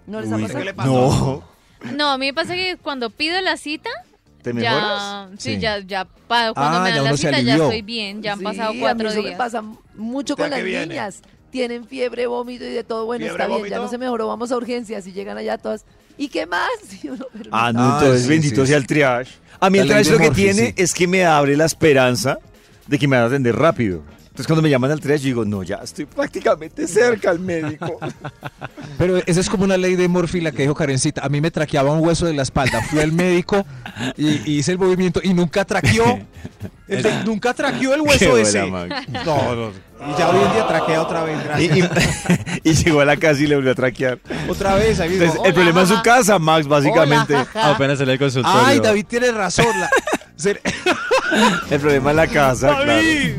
¿No les ha pasado? ¿Qué le pasó? No, No, a mí me pasa que cuando pido la cita, ¿te ya, mejoras? sí, Sí. ya, ya, pa- cuando Ah, me ya dan la uno se cita ya alivió. estoy bien, ya han Sí, pasado a mí cuatro eso días. me pasa mucho ¿Ya con las viene? niñas. Tienen fiebre, vómito y de todo. Bueno, ¿Fiebre, está bien, ya vómito? no se mejoró, vamos a urgencias y llegan allá todas. ¿Y qué más? Y uno, pero Ah, no, Ah, entonces sí, bendito sí, sea sí. el triage. A mí La el ley triage de lo que Murphy, tiene sí. es que me abre la esperanza de que me van a atender rápido. Entonces cuando me llaman al triage yo digo, no, ya estoy prácticamente cerca al médico. Pero esa es como una ley de Murphy la que dijo Karencita. A mí me traqueaba un hueso de la espalda. Fui al médico y, y hice el movimiento y nunca traqueó. Nunca traqueó el hueso ese. No, no. Y ya hoy en día traquea otra vez. Y, Gracias. y- y llegó a la casa y le volvió a traquear. otra vez. Ahí mismo. Entonces, el problema es su casa, Max, básicamente. Apenas salió el consultorio. Ay, David tiene razón. la- ser- El problema es la casa, claro. David.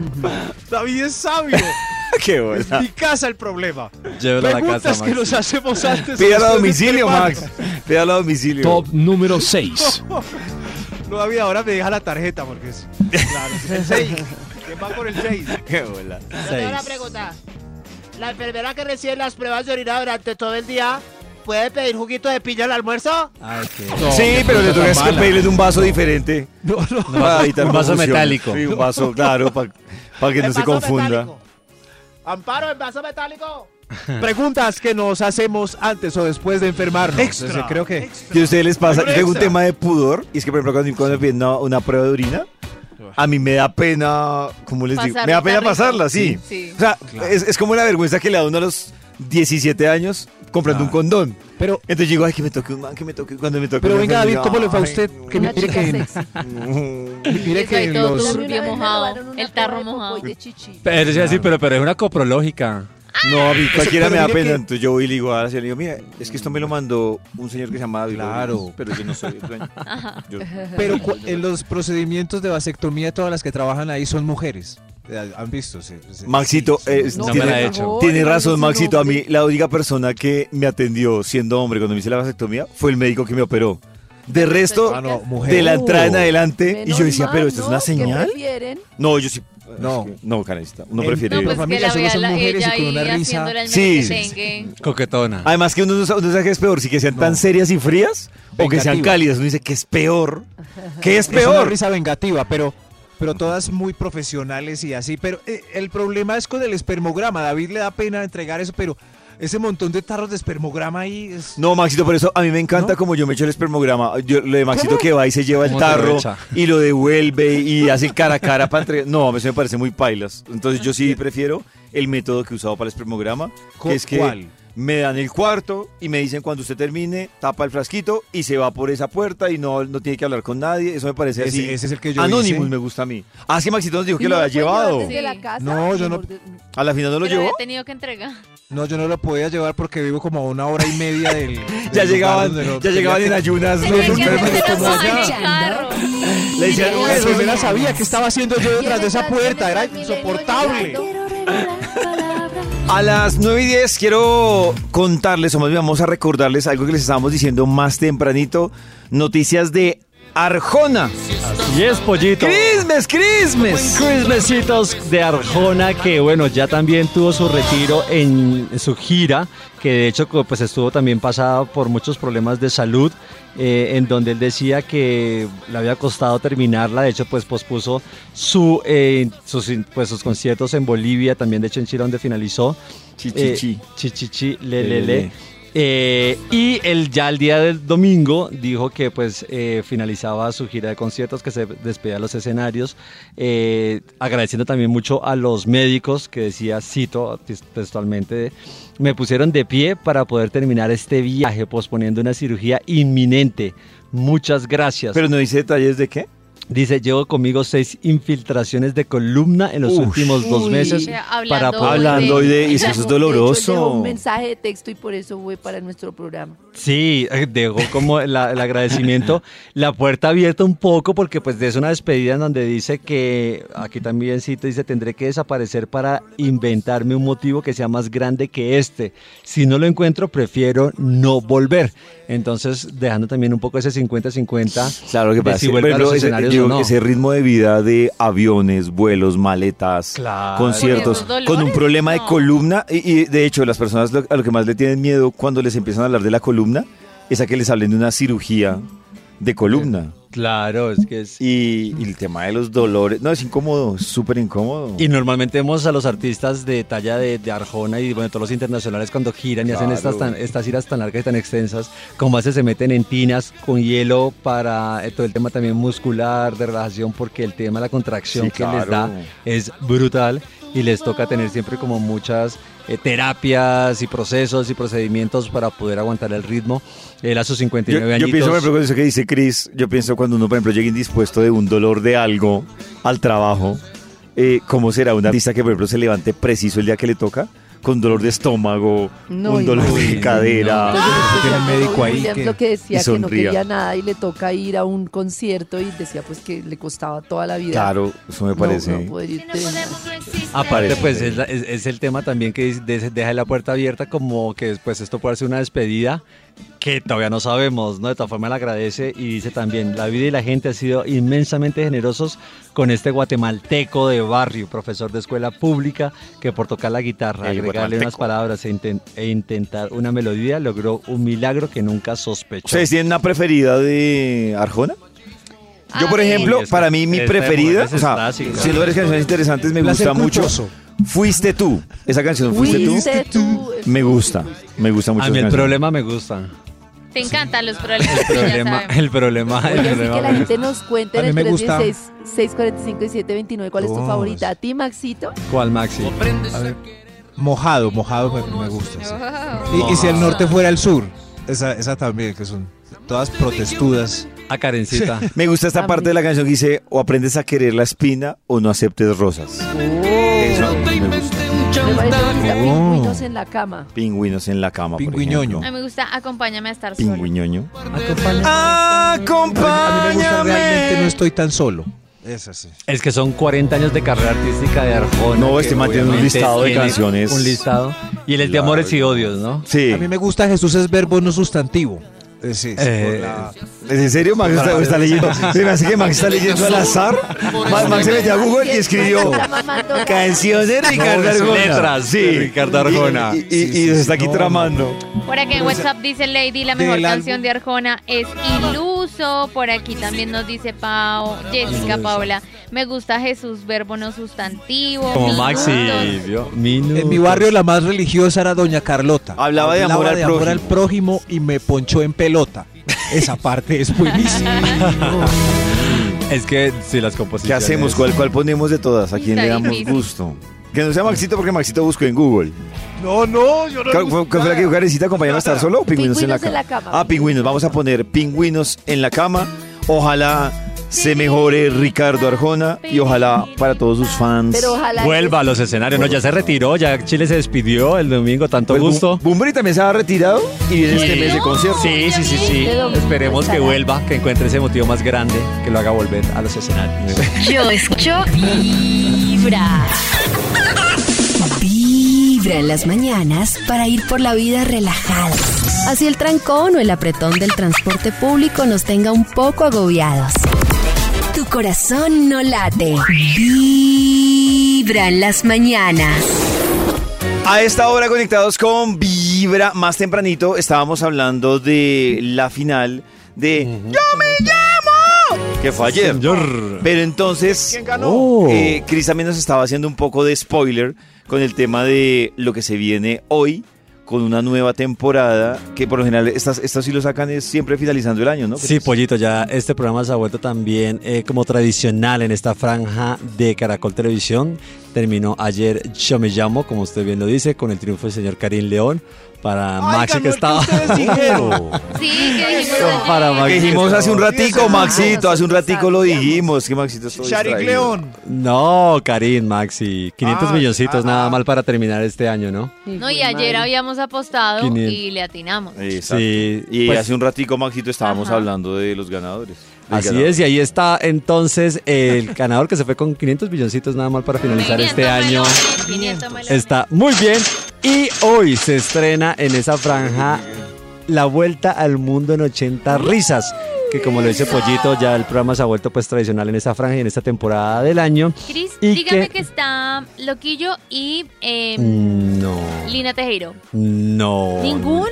David es sabio. Qué Es buena. mi casa el problema. Llévelo a la Preguntas casa, que Max. nos hacemos antes. Pídalo a domicilio. Max. Pídalo a domicilio. Top número 6. No, David, ahora me deja la tarjeta porque es. Claro, es el 6. ¿Quién va por el 6? Qué bola. Yo tengo una pregunta. La enfermera que recibe las pruebas de orina durante todo el día, ¿puede pedir juguito de piña al almuerzo? Ay, qué... sí, pero le toca es que pedirle de un vaso diferente. No, no. Para evitar un vaso confusión. metálico. Sí, un vaso, claro, para que no se vaso confunda. metálico. Amparo, en vaso metálico. Preguntas que nos hacemos antes o después de enfermarnos. Extra. Ese creo que. ¿Y a ustedes les pasa? Yo tengo un extra. tema de pudor. Y es que, por ejemplo, cuando, cuando me piden una, una prueba de orina, a mí me da pena, ¿cómo les digo? Pasar Me da pena pasarla, sí. Sí. O sea, es, es como la vergüenza que le da uno a los 17 años comprando un condón. Pero, Entonces digo, ay, que me toque un man, que me toque cuando me toque pero una venga, David, ¿cómo le fue a ay, usted? Que Una mire chica que. sexy. Mire Eso ahí que todo los. turbio. Me mojado, el tarro mojado. Pero, decir, pero, pero es una coprológica. No, a mí cualquiera me da pena. que- Entonces yo voy y le digo a la señora, le digo, mira, es que esto me lo mandó un señor que se llama David Claro. Rodríguez, pero yo no soy el dueño. Yo- Pero cu- en los procedimientos de vasectomía, todas las que trabajan ahí son mujeres. Eh, ¿Han visto? Sí, sí, Maxito, sí, eh, sí. No tiene, me la he hecho. tiene razón, ese Maxito. A mí, la única persona que me atendió siendo hombre cuando me hice la vasectomía fue el médico que me operó. De resto, Ah, no, mujer. de la entrada en adelante, y Menos yo decía, mal, pero esto es ¿no? una ¿Qué señal. prefieren? No, yo sí. No. es que- no, Karencita. Uno En- prefiere. No, pues que familia solo son mujeres y con una risa. Sí. merequetengue. Coquetona. Además que uno no sabe, que es peor, si que sean tan No. serias y frías o que sean cálidas. Uno dice que es peor. ¿Qué es Es una peor? risa vengativa, pero, pero todas muy profesionales y así. Pero eh, el problema es con el espermograma. David le da pena entregar eso, pero ese montón de tarros de espermograma ahí es... No, Maxito, por eso a mí me encanta ¿No? como yo me echo el espermograma. Yo, lo de Maxito que va y se lleva el ¿Cómo te lo tarro y lo devuelve y hace cara a cara para entregar. No, a mí eso me parece muy pailas. Entonces yo sí prefiero el método que he usado para el espermograma, ¿Cu- que es que cuál? Me dan el cuarto y me dicen cuando usted termine, tapa el frasquito y se va por esa puerta y no, no tiene que hablar con nadie. Eso me parece Ese- así. ese es el que yo Anonymous hice. me gusta a mí. Ah, sí, Maxito nos dijo ¿Y que lo no había llevado. desde la Sí. casa? No, yo no- A la final no lo Pero llevó. he tenido que entregar. No, yo no lo podía llevar porque vivo como a una hora y media del... del Ya llegaban, no- ya llegaban en ayunas. Los. Le decían, La "Uy, eso enfermera es- sabía que estaba haciendo yo detrás de esa ¿Quién puerta, era insoportable. A las 9 y 10 quiero contarles, o más bien vamos a recordarles algo que les estábamos diciendo más tempranito. Noticias de Arjona. Y es pollito. Christmas, Christmas. Christmasitos de Arjona, que bueno, ya también tuvo su retiro en su gira, que de hecho pues estuvo también pasada por muchos problemas de salud, eh, en donde él decía que le había costado terminarla, de hecho pues pospuso su, eh, sus, pues, sus conciertos en Bolivia, también de hecho en Chile donde finalizó. Chichichi. Eh, chichichi, le, Le, le, le, le. le. Eh, y él ya el día del domingo dijo que pues eh, finalizaba su gira de conciertos, que se despedía de los escenarios, eh, agradeciendo también mucho a los médicos que decía, cito textualmente, me pusieron de pie para poder terminar este viaje posponiendo una cirugía inminente. Muchas gracias. Pero no dice detalles de qué. Dice, llevo conmigo seis infiltraciones de columna en los Ush. últimos dos Uy. meses para hablando poder... Hablando hoy de... y eso es De hecho, doloroso. un mensaje de texto y por eso fue para nuestro programa. Sí, eh, dejó como la- el agradecimiento, la puerta abierta un poco porque pues es una despedida en donde dice que, aquí también cito, dice, tendré que desaparecer para inventarme un motivo que sea más grande que este. Si no lo encuentro, prefiero no volver. Entonces, dejando también un poco ese 50-50 Claro que pasa. si vuelve a los ese, escenarios yo- o no. ese ritmo de vida de aviones, vuelos, maletas, Claro. conciertos, ¿Con un problema de columna. Y, y, de hecho, las personas lo- a lo que más le tienen miedo cuando les empiezan a hablar de la columna es a que les hablen de una cirugía de columna. Claro, es que es... Y, y el tema de los dolores, no, es incómodo, súper incómodo. Y normalmente vemos a los artistas de talla de, de Arjona y bueno, todos los internacionales cuando giran y hacen estas, tan- estas giras tan largas y tan extensas, como hace se meten en tinas con hielo para eh, todo el tema también muscular, de relajación, porque el tema de la contracción Sí, que les da es brutal y les toca tener siempre como muchas eh, terapias y procesos y procedimientos para poder aguantar el ritmo. Él a sus Yo, 59 yo añitos... pienso, por ejemplo, con eso que dice Chris, yo pienso cuando uno, por ejemplo, llega indispuesto de un dolor de algo al trabajo, eh, ¿cómo será un artista que, por ejemplo, se levante preciso el día que le toca? Con dolor de estómago, No, un dolor de cadera. no. Médico que- lo que decía que no quería nada y le toca ir a un concierto y decía pues que le costaba toda la vida. Claro, eso me no- parece. no poder ir Aparte, pues es, la- es- es el tema también que deja la puerta abierta como que después esto puede ser una despedida que todavía no sabemos, ¿no? De todas formas le agradece y dice también, la vida y la gente ha sido inmensamente generosos con este guatemalteco de barrio, profesor de escuela pública, que por tocar la guitarra, El agregarle unas palabras e, inten- e intentar una melodía, logró un milagro que nunca sospechó. ¿Ustedes tienen una preferida de Arjona? Yo, por Ay. ejemplo, para mí mi preferida, o sea, siendo varias canciones interesantes, me gusta mucho. Fuiste tú. Esa canción, Fuiste tú. Fuiste tú. Me gusta, me gusta mucho. A mí el problema me gusta. Te encantan los problemas. El problema, el problema, el Oye, así problema que la gente nos cuente en el me gusta. 316 645 y 729 cuál es tu favorita. ¿A ti, Maxito? ¿Cuál, Maxi? A ver, mojado, mojado me, me gusta. sí. Y, y si el norte fuera el sur, esa, esa también, que son todas protestudas. A Karencita. Me gusta esta A parte mí. de la canción que dice, o aprendes a querer la espina o no aceptes rosas. Eso me gusta. Oh. pingüinos en la cama. Pingüinos en la cama, Pingüiñoño. A mí me gusta acompáñame a estar sola. Pingüiñoño. A mí me gusta realmente no Acompáñame. estoy tan solo. Esa sí. Es que son 40 años de carrera artística de Arjona. No, este man tiene un listado de canciones. Un listado. Y es de Claro. amores y odios, ¿no? Sí. A mí me gusta Jesús es verbo no sustantivo. Eh, sí, sí, Eh, por la- ¿Es en serio? Max está, está leyendo. Me hace que Max está leyendo al azar. Max, Max se metió a Google y escribió canción de Ricardo No, Arjona. letras de Ricardo Arjona. Y, y- y- y se está aquí no, tramando. Por aquí en WhatsApp dice Lady, la mejor canción de Arjona es Por aquí también nos dice Pau, Jessica Paula. Me gusta Jesús, verbo no sustantivo. Como Minutos. Maxi. Minutos. En mi barrio la más religiosa era Doña Carlota. Hablaba de amor al prójimo. al prójimo y me ponchó en pelota. Esa parte es buenísima. Es que si las ¿Qué composiciones. hacemos? ¿Cuál, ¿Cuál ponemos de todas? ¿A quién Está le damos difícil. gusto? Que no sea Maxito porque Maxito buscó en Google. No, no, yo ¿Cuál fue, cuál fue la que dijo Karencita? ¿Acompañarme a estar solo o pingüinos, en, la cama. Ah, pingüinos. Vamos a poner pingüinos en la cama. Ojalá se mejore Ricardo Arjona y ojalá para todos sus fans. Pero ojalá. Vuelva a los escenarios. No, ya se retiró. Ya Chile se despidió el domingo. Tanto Pues, gusto. Bu- Bumburi también se ha retirado y viene este mes de concierto. Sí, sí, sí, sí. Este Esperemos que vuelva, que encuentre ese motivo más grande que lo haga volver a los escenarios. Yo escucho Vibra. Vibra en las mañanas para ir por la vida relajada. Así el trancón o el apretón del transporte público nos tenga un poco agobiados. Corazón no late. Vibra en las mañanas. A esta hora conectados con Vibra, más tempranito estábamos hablando de la final de Yo me llamo, que fue ayer. Señor. Pero entonces, Oh. eh, Chris también nos estaba haciendo un poco de spoiler con el tema de lo que se viene hoy con una nueva temporada, que por lo general estas, estas sí lo sacan es siempre finalizando el año, ¿no? Sí, Pollito, ya este programa se ha vuelto también eh, como tradicional en esta franja de Caracol Televisión. terminó ayer Yo Me Llamo, como usted bien lo dice, con el triunfo del señor Karim León. Para Maxi que estaba... Sí, que dijimos para Maxi. Que dijimos hace un ratico. Maxito, hace un ratico lo dijimos, que Maxito estuvo Sharik. León. No, Karim, Maxi. 500 Ah, milloncitos, ah, nada ah. mal para terminar este año, ¿no? No, y ayer habíamos apostado 500. y le atinamos. Exacto. Sí, y pues- hace un ratico, Maxito, estábamos Ajá. hablando de los ganadores. Así ganador. es, y ahí está entonces el ganador que se fue con 500 milloncitos nada mal para finalizar este 500 año. melones, 500 melones. Está muy bien. Y hoy se estrena en esa franja La Vuelta al Mundo en 80 Risas. Que como lo dice Pollito, ya el programa se ha vuelto pues tradicional en esa franja y en esta temporada del año. Cris, dígame que- que... está Loquillo y eh, No, Lina Tejero. no. ¿Ninguno?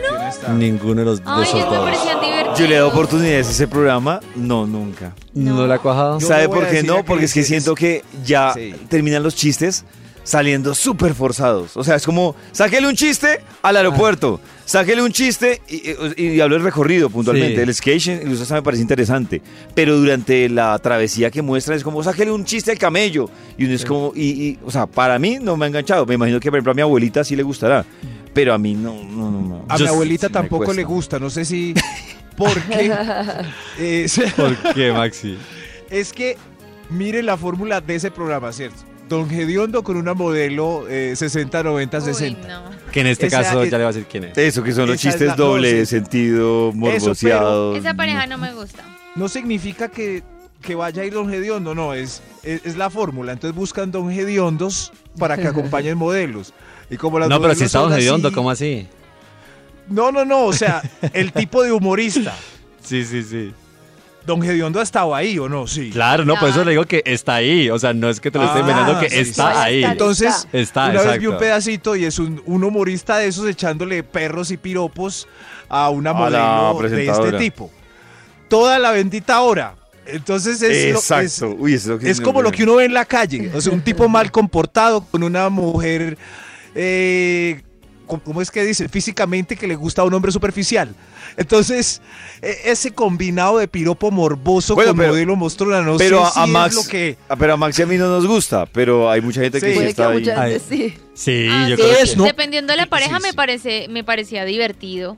Ninguno de los de Ay, esos ellos me dos. parecían divertidos. Yo le he dado oportunidades a ese programa, no, nunca. ¿No la ha cuajado? Yo ¿Sabe por qué no? Porque es que siento que ya Sí. terminan los chistes saliendo súper forzados. O sea, es como, sáquele un chiste al aeropuerto, sáquele un chiste y, y, y hablo del recorrido puntualmente. Sí. El sketch incluso hasta me parece interesante. Pero durante la travesía que muestran es como, sáquele un chiste al camello. Y uno es como, y, y, o sea, para mí no me ha enganchado. Me imagino que, por ejemplo, a mi abuelita sí le gustará. Pero a mí no, no, no. no. A Yo mi abuelita sí tampoco le gusta, no sé si... Porque es, ¿Por qué, Maxi? es que miren la fórmula de ese programa, ¿cierto? Don Gediondo con una modelo eh, 60, 90, Uy, 60. no. Que en este Esa caso es- ya le voy a decir quién es. Eso, que son los Esa es chistes la- doble sentido, morboseados. Esa pareja no me gusta. No significa que, que vaya a ir Don Gediondo, no, es, es, es la fórmula. Entonces buscan Don Gediondos para que acompañen modelos. Y como las No, pero modelos si está son Don Hediondo, así- ¿cómo así? No, no, no, o sea, el tipo de humorista. Sí, sí, sí. Don Gediondo ha estado ahí, ¿o no? Sí. Claro, no, por eso le digo que está ahí. O sea, no es que te lo esté Ah, inventando, que sí, está sí. ahí. Entonces, Está, una vez vi un exacto. pedacito y es un, un humorista de esos echándole perros y piropos a una A modelo de este tipo. Toda la bendita hora. Entonces es, lo- Exacto. es, Uy, eso es lo que es como lo que uno ve en la calle. O sea, un tipo mal comportado con una mujer, eh, ¿cómo- ¿cómo es que dice? Físicamente que le gusta a un hombre superficial. Entonces, e- ese combinado de piropo morboso Bueno, con pero- modelo mostrona, no pero sé a, si a es Max, lo que... pero a Max y a mí no nos gusta, pero hay mucha gente que Sí. que está ahí. gente sí. Sí, Ah, yo sí, creo es, que... ¿no? Dependiendo de la pareja Sí, me parece me parecía divertido.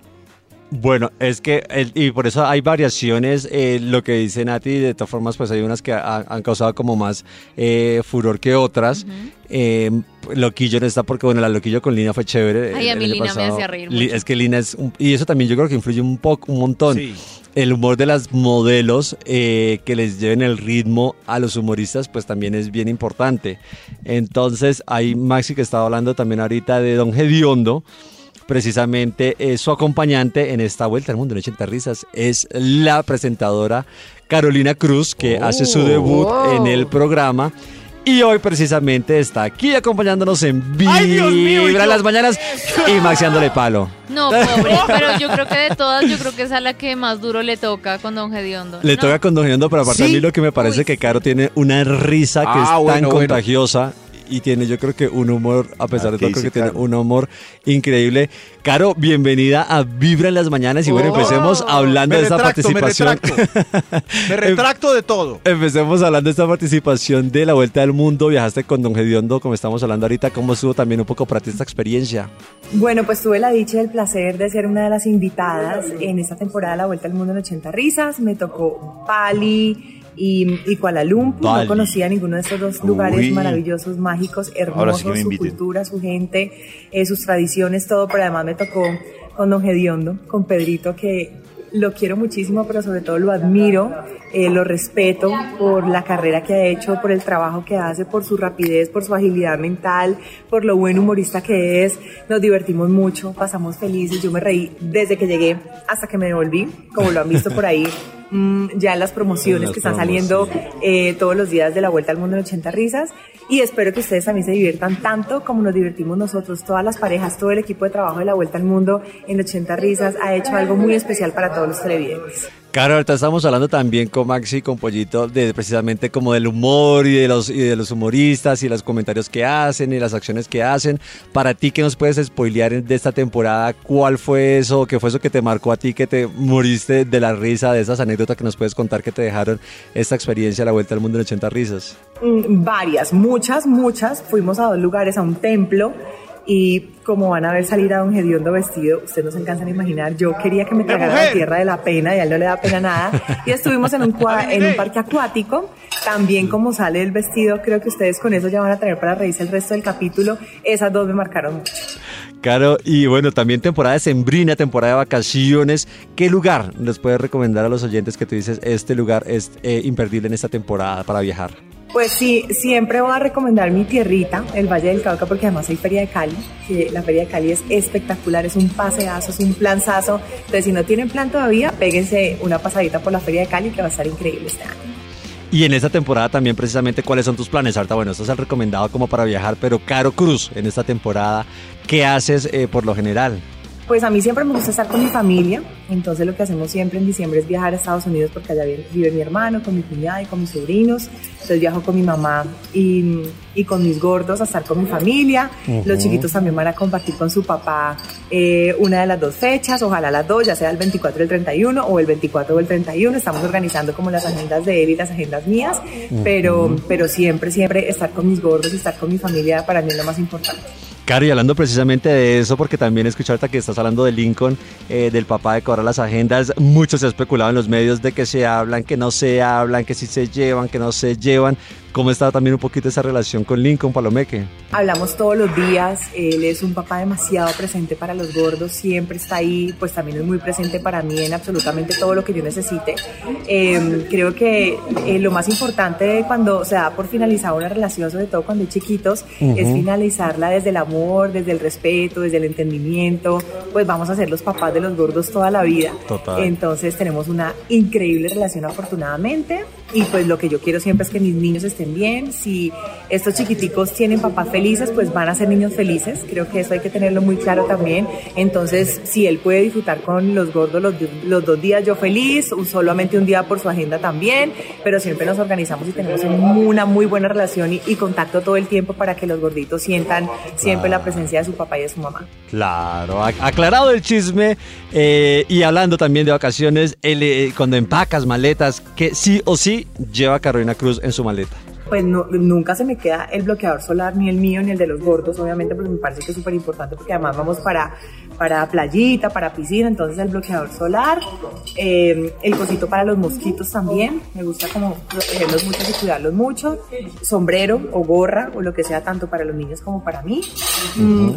Bueno, es que, el- y por eso hay variaciones, eh, lo que dice Nati, de todas formas, pues hay unas que ha- han causado como más eh, furor que otras. Eh, Loquillo no está porque, bueno, la Loquillo con Lina fue chévere. Ay, a mí Lina me hacía reír mucho. Es que Lina es, un- y eso también yo creo que influye un poco, un montón. Sí. El humor de las modelos que les lleven el ritmo a los humoristas, pues también es bien importante. Entonces, hay Maxi que estaba hablando también ahorita de Don Gediondo. Precisamente eh, su acompañante en esta vuelta al mundo en 80 risas es la presentadora Carolina Cruz, que hace su debut wow. en el programa. Y hoy precisamente está aquí acompañándonos en ¡Ay, Dios mío! Vibra yo- las mañanas y maxiándole palo. No, pobre, pero yo creo que de todas, yo creo que es la que más duro le toca con Don Gediondo. Le No. toca con Don Gediondo, pero aparte ¿Sí? a mí lo que me parece Uy, que. Caro tiene una risa que Ah, es tan bueno, bueno. Y tiene yo creo que un humor, a pesar de ¿qué todo, creo que tiene un humor increíble. Caro, bienvenida a Vibra en las mañanas y bueno, Oh, empecemos hablando de esta retracto, me participación. retracto. Me retracto de todo. Empecemos hablando de esta participación de la Vuelta al Mundo. Viajaste con Don Gediondo, como estamos hablando ahorita. ¿Cómo estuvo también un poco para ti esta experiencia? Bueno, pues tuve la dicha y el placer de ser una de las invitadas en esta temporada de La Vuelta al Mundo en 80 Risas. Me tocó Bali y, y Kuala Lumpur. No conocía ninguno de estos dos lugares Uy. maravillosos, mágicos, hermosos, sí su cultura, su gente, eh, sus tradiciones, todo. Pero además me tocó con Don Gediondo, con Pedrito, que lo quiero muchísimo, pero sobre todo lo admiro, eh, lo respeto por la carrera que ha hecho, por el trabajo que hace, por su rapidez, por su agilidad mental, por lo buen humorista que es. Nos divertimos mucho, pasamos felices. Yo me reí desde que llegué hasta que me devolví, como lo han visto por ahí. mm, ya en las promociones las que están saliendo eh, todos los días de la Vuelta al Mundo en 80 Risas y espero que ustedes también se diviertan tanto como nos divertimos nosotros, todas las parejas, todo el equipo de trabajo de la Vuelta al Mundo en 80 Risas ha hecho algo muy especial para todos los televidentes. Claro, ahorita estamos hablando también con Maxi y con Pollito de precisamente como del humor y de los y de los humoristas y los comentarios que hacen y las acciones que hacen. Para ti, ¿qué nos puedes spoilear de esta temporada? ¿Cuál fue eso? ¿Qué fue eso que te marcó a ti, que te moriste de la risa, de esas anécdotas que nos puedes contar que te dejaron esta experiencia la vuelta al mundo en 80 risas? Mm, Varias, muchas, muchas. Fuimos a dos lugares, a un templo. Y como van a ver salir a don Gediondo vestido, ustedes no se alcanzan a imaginar, yo quería que me tragara la tierra de la pena y a él no le da pena nada. Y estuvimos en un, cua- en un parque acuático, también como sale el vestido, creo que ustedes con eso ya van a tener para reírse el resto del capítulo. Esas dos me marcaron mucho. Claro, y bueno, también temporada de sembrina, temporada de vacaciones. ¿Qué lugar les puedes recomendar a los oyentes que tú dices, este lugar es eh, imperdible en esta temporada para viajar? Pues sí, siempre voy a recomendar mi tierrita, el Valle del Cauca, porque además hay Feria de Cali, que la Feria de Cali es espectacular, es un paseazo, es un planzazo. Entonces, si no tienen plan todavía, péguense una pasadita por la Feria de Cali, que va a estar increíble este año. Y en esta temporada también precisamente cuáles son tus planes. Ahorita, bueno, esto es el recomendado como para viajar, pero Caro Cruz, en esta temporada, ¿qué haces eh, por lo general? Pues a mí siempre me gusta estar con mi familia, entonces lo que hacemos siempre en diciembre es viajar a Estados Unidos porque allá vive, mi hermano, con mi cuñada y con mis sobrinos. Entonces viajo con mi mamá y, y con mis gordos a estar con mi familia. Ujú. Los chiquitos también van a compartir con su papá eh, una de las dos fechas, ojalá las dos, ya sea el 24 y el 31 o el 24 o el 31. Estamos organizando como las agendas de él y las agendas mías, pero, pero siempre, siempre estar con mis gordos y estar con mi familia para mí es lo más importante. Caro, y hablando precisamente de eso, porque también escuché ahorita que estás hablando de Lincoln, eh, del papá de cobrar las agendas, mucho se ha especulado en los medios de que se hablan, que no se hablan, que sí se llevan, que no se llevan. ¿Cómo está también un poquito esa relación con Lincoln Palomeque? Hablamos todos los días, él es un papá demasiado presente para los gordos, siempre está ahí, pues también es muy presente para mí en absolutamente todo lo que yo necesite. Eh, creo que eh, lo más importante cuando se da por finalizada una relación, sobre todo cuando hay chiquitos, Ujú. es finalizarla desde el amor, desde el respeto, desde el entendimiento, pues vamos a ser los papás de los gordos toda la vida. Total. Entonces tenemos una increíble relación afortunadamente y pues lo que yo quiero siempre es que mis niños estén bien. Si estos chiquiticos tienen papás felices, pues van a ser niños felices. Creo que eso hay que tenerlo muy claro también. Entonces, si él puede disfrutar con los gordos los, los dos días, yo feliz, un- solamente un día por su agenda también, pero siempre nos organizamos y tenemos una muy buena relación y, y contacto todo el tiempo para que los gorditos sientan siempre la presencia de su papá y de su mamá. Claro, ac- aclarado el chisme eh, y hablando también de vacaciones, el, eh, cuando empacas maletas, que sí o sí lleva Carolina Cruz en su maleta. Pues no- nunca se me queda el bloqueador solar, ni el mío, ni el de los gordos, obviamente, porque me parece que es súper importante, porque además vamos para, para playita, para piscina, entonces el bloqueador solar, eh, el cosito para los mosquitos también, me gusta como protegerlos mucho y cuidarlos mucho, sombrero o gorra o lo que sea, tanto para los niños como para mí,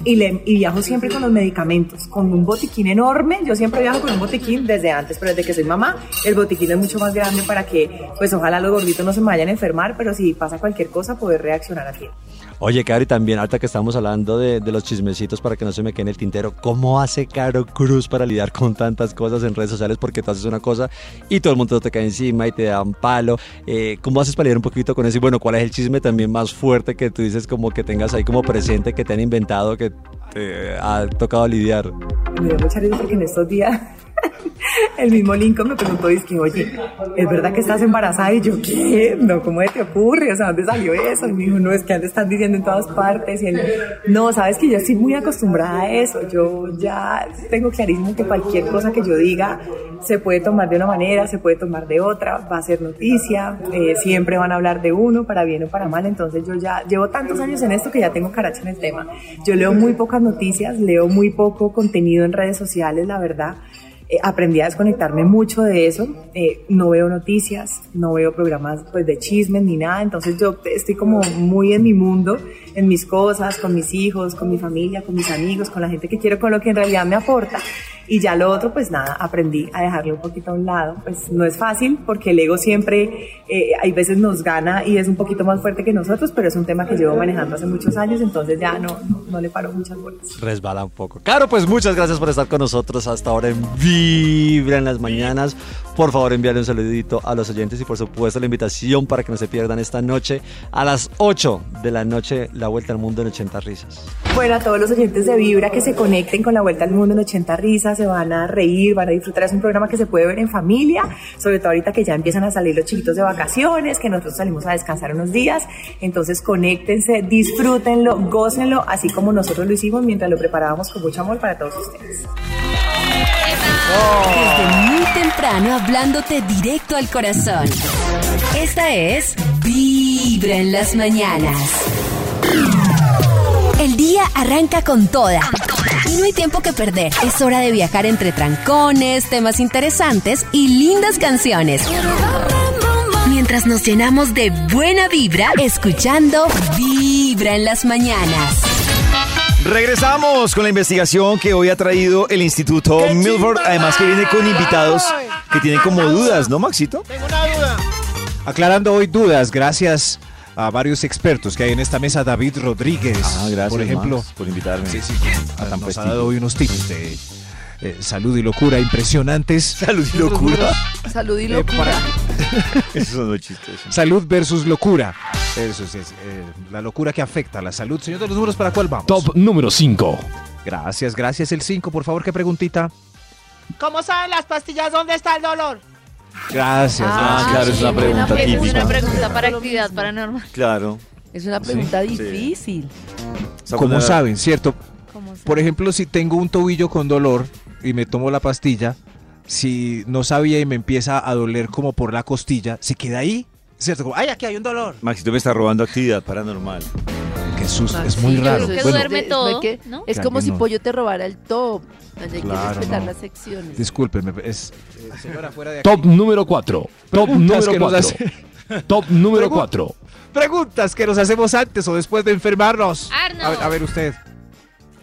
y, le- y viajo siempre con los medicamentos, con un botiquín enorme, yo siempre viajo con un botiquín desde antes, pero desde que soy mamá, el botiquín es mucho más grande para que, pues ojalá los gorditos no se me vayan a enfermar, pero si pasa cualquier cosa, poder reaccionar a tiempo. Oye, Caro, y también ahorita que estamos hablando de, de los chismecitos para que no se me quede en el tintero, ¿cómo hace Caro Cruz para lidiar con tantas cosas en redes sociales? Porque tú haces una cosa y todo el mundo te cae encima y te da un palo. Eh, ¿Cómo haces para lidiar un poquito con eso? Y bueno, ¿cuál es el chisme también más fuerte que tú dices como que tengas ahí como presente, que te han inventado, que te ha tocado lidiar? Me dio mucha risa porque en estos días el mismo Lincoln me preguntó, dice que, oye, ¿es verdad que estás embarazada? Y yo, ¿qué? No, ¿cómo te ocurre? O sea, ¿dónde salió eso? Y me dijo, no, es que antes están diciendo en todas partes. Y él, no, sabes que yo estoy muy acostumbrada a eso. Yo ya tengo clarísimo que cualquier cosa que yo diga se puede tomar de una manera, se puede tomar de otra, va a ser noticia, eh, siempre van a hablar de uno, para bien o para mal. Entonces yo ya llevo tantos años en esto que ya tengo caracha en el tema. Yo leo muy pocas noticias, leo muy poco contenido en redes sociales, la verdad. Eh, aprendí a desconectarme mucho de eso. Eh, no veo noticias, no veo programas pues, de chismes ni nada. Entonces yo estoy como muy en mi mundo, en mis cosas, con mis hijos, con mi familia, con mis amigos, con la gente que quiero, con lo que en realidad me aporta. Y ya lo otro, pues nada, aprendí a dejarlo un poquito a un lado. Pues no es fácil porque el ego siempre, eh, hay veces nos gana y es un poquito más fuerte que nosotros, pero es un tema que llevo manejando hace muchos años, entonces ya no, no, no le paro muchas vueltas. Resbala un poco. Caro, pues muchas gracias por estar con nosotros hasta ahora en Vibra en las mañanas, por favor enviarle un saludito a los oyentes y por supuesto la invitación para que no se pierdan esta noche a las 8 de la noche la vuelta al mundo en 80 risas. Bueno, a todos los oyentes de Vibra que se conecten con la Vuelta al Mundo en 80 risas, se van a reír, van a disfrutar. Es un programa que se puede ver en familia, sobre todo ahorita que ya empiezan a salir los chiquitos de vacaciones, que nosotros salimos a descansar unos días. Entonces, conéctense, disfrútenlo, gócenlo, así como nosotros lo hicimos mientras lo preparábamos con mucho amor para todos ustedes. Desde muy temprano hablándote directo al corazón. Esta es Vibra en las mañanas. El día arranca con toda. Y no hay tiempo que perder. Es hora de viajar entre trancones, temas interesantes y lindas canciones. Mientras nos llenamos de buena vibra, escuchando Vibra en las mañanas. Regresamos con la investigación que hoy ha traído el Instituto Milford. Además que viene con invitados que tienen como dudas, ¿no, Maxito? Tengo una duda. Aclarando hoy dudas, gracias a varios expertos que hay en esta mesa, David Rodríguez, Ah, gracias, por ejemplo, Max, por invitarme. Sí, sí, A tan nos ha dado hoy unos tips de eh, salud y locura impresionantes. Salud y locura. Salud y Eh, locura. para- Eso son los chistes. Salud versus locura. Eso es, es, eh, la locura que afecta a la salud. Señor de los números, ¿para cuál vamos? Top número 5. Gracias, gracias. El 5, por favor, ¿qué preguntita? ¿Cómo saben las pastillas dónde está el dolor? Gracias. Ah, claro, es una pregunta Es típica. una pregunta para actividad paranormal. Claro. Es una pregunta Sí. difícil. Como Una- saben, ¿cierto? ¿Cómo Por ejemplo, si tengo un tobillo con dolor y me tomo la pastilla, si no sabía y me empieza a doler como por la costilla, se queda ahí, ¿cierto? Como, ay, aquí hay un dolor. Maxito me está robando actividad paranormal. Qué susto, Ah, es sí, muy yo raro. que Bueno, duerme todo, que- ¿no? Es como que si no. Pollo te robara el top. Hay que Claro, respetar no. las secciones. Discúlpenme, es eh, señora fuera de aquí. Top número 4. Top que número nos 4. Top número Pregun- 4. Preguntas que nos hacemos antes o después de enfermarnos. Arno. A ver, a ver usted.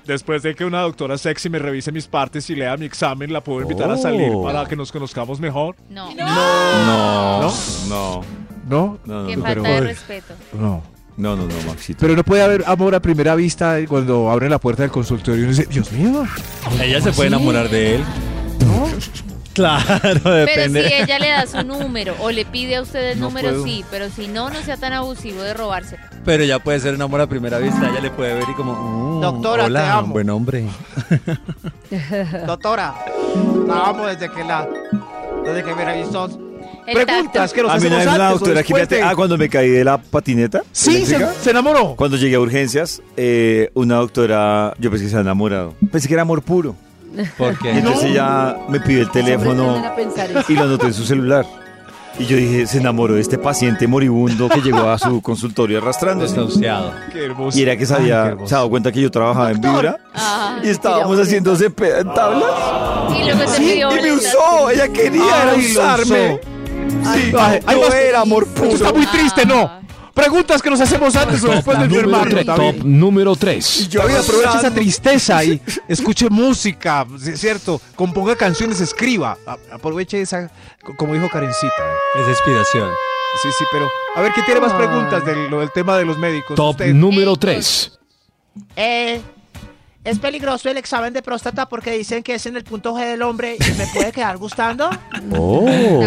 Después de que una doctora sexy me revise mis partes y lea mi examen, ¿la puedo invitar a Oh. salir para que nos conozcamos mejor? No. No. ¿No? No. No, No, Qué no, falta pero- de respeto. no. No, no, no, Maxito. Pero no puede haber amor a primera vista cuando abren la puerta del consultorio y uno dice, Dios mío. Ella se puede enamorar de él. Claro, Pero depende. si ella le da su número o le pide a usted el No número, puedo. sí. Pero si no, no sea tan abusivo de robárselo. Pero ya puede ser un amor a primera vista. Ella le puede ver y como. mm, Doctora, te hola, amo. buen hombre. Doctora, la amo desde que la. Desde que me revisó. Preguntas que nos A mí una hacemos antes o doctora que me de- Ah, cuando me caí de la patineta. Sí, se, eléctrica, se enamoró. Cuando llegué a urgencias, eh, una doctora, yo pensé que se había enamorado. Pensé que era amor puro. ¿Por Y qué? entonces ella me pidió el teléfono Siempre tienden a pensar eso. y lo anoté en su celular. Y yo dije, se enamoró de este paciente moribundo que llegó a su consultorio arrastrándose. Desahuciado. Qué hermoso. Y era que se Ay, qué había hermoso. se ha dado cuenta que yo trabajaba en Vibra Ah, y estábamos haciéndose pe- tablas. y luego te Sí, pidió y me usó, ella quería era Ay, lo usarme. Sí, Ay, ay, no más- era amor Esto está puro. muy triste, no. Preguntas que nos hacemos antes o después de Número enfermarnos. tres. David. Top número 3. Yo David, aproveche esa tristeza y escuche música, ¿sí- ¿cierto? Componga canciones, escriba. Aproveche esa, co- como dijo Karencita. Es inspiración. Sí, sí, pero a ver, ¿qué tiene más preguntas lo del tema de los médicos? Top Usted. número 3. Eh, es peligroso el examen de próstata porque dicen que es en el punto G del hombre y me puede quedar gustando.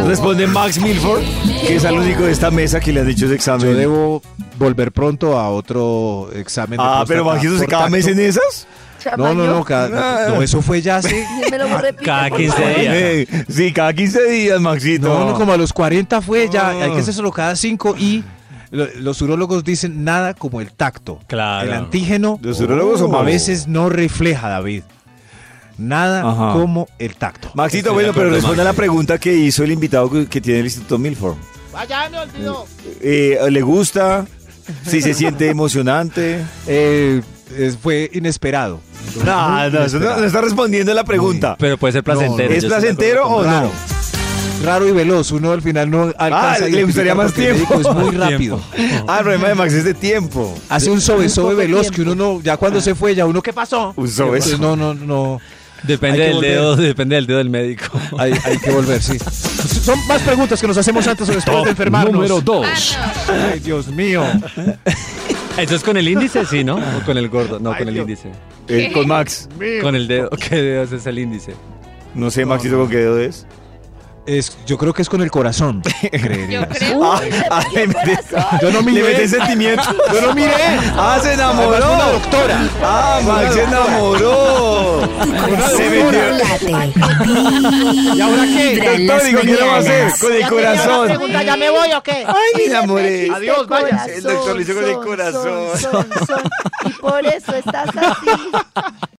Responde Max Milford, que es el único de esta mesa que le han dicho ese examen. Yo debo volver pronto a otro examen de Ah, pero Maxito, ¿se por cada mes en esas? No, no, no, cada- no, eso fue ya hace... Me lo repite, Cada por 15 favor. días. Sí, cada 15 días, Maxito. No, no, como a los 40 fue ya, Ah. hay que hacerlo cada 5 y los urólogos dicen nada como el tacto. Claro. El antígeno ¿Los urólogos a veces no refleja, David. Nada Ajá. como el tacto. Maxito, Estoy bueno, pero responde a la pregunta que hizo el invitado que que tiene el Instituto Milford. Vaya, me olvidó. Eh, ¿Le gusta? ¿Si se siente emocionante? Eh, fue inesperado. No, no, eso no, no está respondiendo a la pregunta. Pero puede ser placentero. ¿Es placentero o no? Raro y veloz, uno al final no alcanza Ah, le gustaría más tiempo. Es muy rápido. Ah, el problema de Max es de tiempo. Hace un sobe sobe veloz que uno no, ya cuando se fue, ya uno, ¿qué pasó? Un sobe. No, no, no. Depende del volver. dedo, depende del dedo del médico. Hay, hay que volver, sí. Son más preguntas que nos hacemos antes o después Top de enfermarnos. número 2. Ay, Dios mío. Eso es con el índice, sí, ¿no? O con el gordo. No, Ay, con el Dios. índice. Eh, con Max. Con el dedo. ¿Qué dedo es el índice? No sé, Maxito, con qué dedo es. Es, yo creo que es con el corazón. creería. Yo creo. Ah, ah, le mete- Yo no le miré. mete sentimiento. Yo no miré. Ah, se enamoró. Además, una doctora. Ah, Max se enamoró. Se metió. ¿Y ahora qué? Doctor, digo, ¿qué le va a hacer? Con el corazón. pregunta, ¿ya me voy o qué? Ay, me enamoré. Adiós, vaya. El doctor lo hizo con el corazón. son, son, son. Y por eso estás así.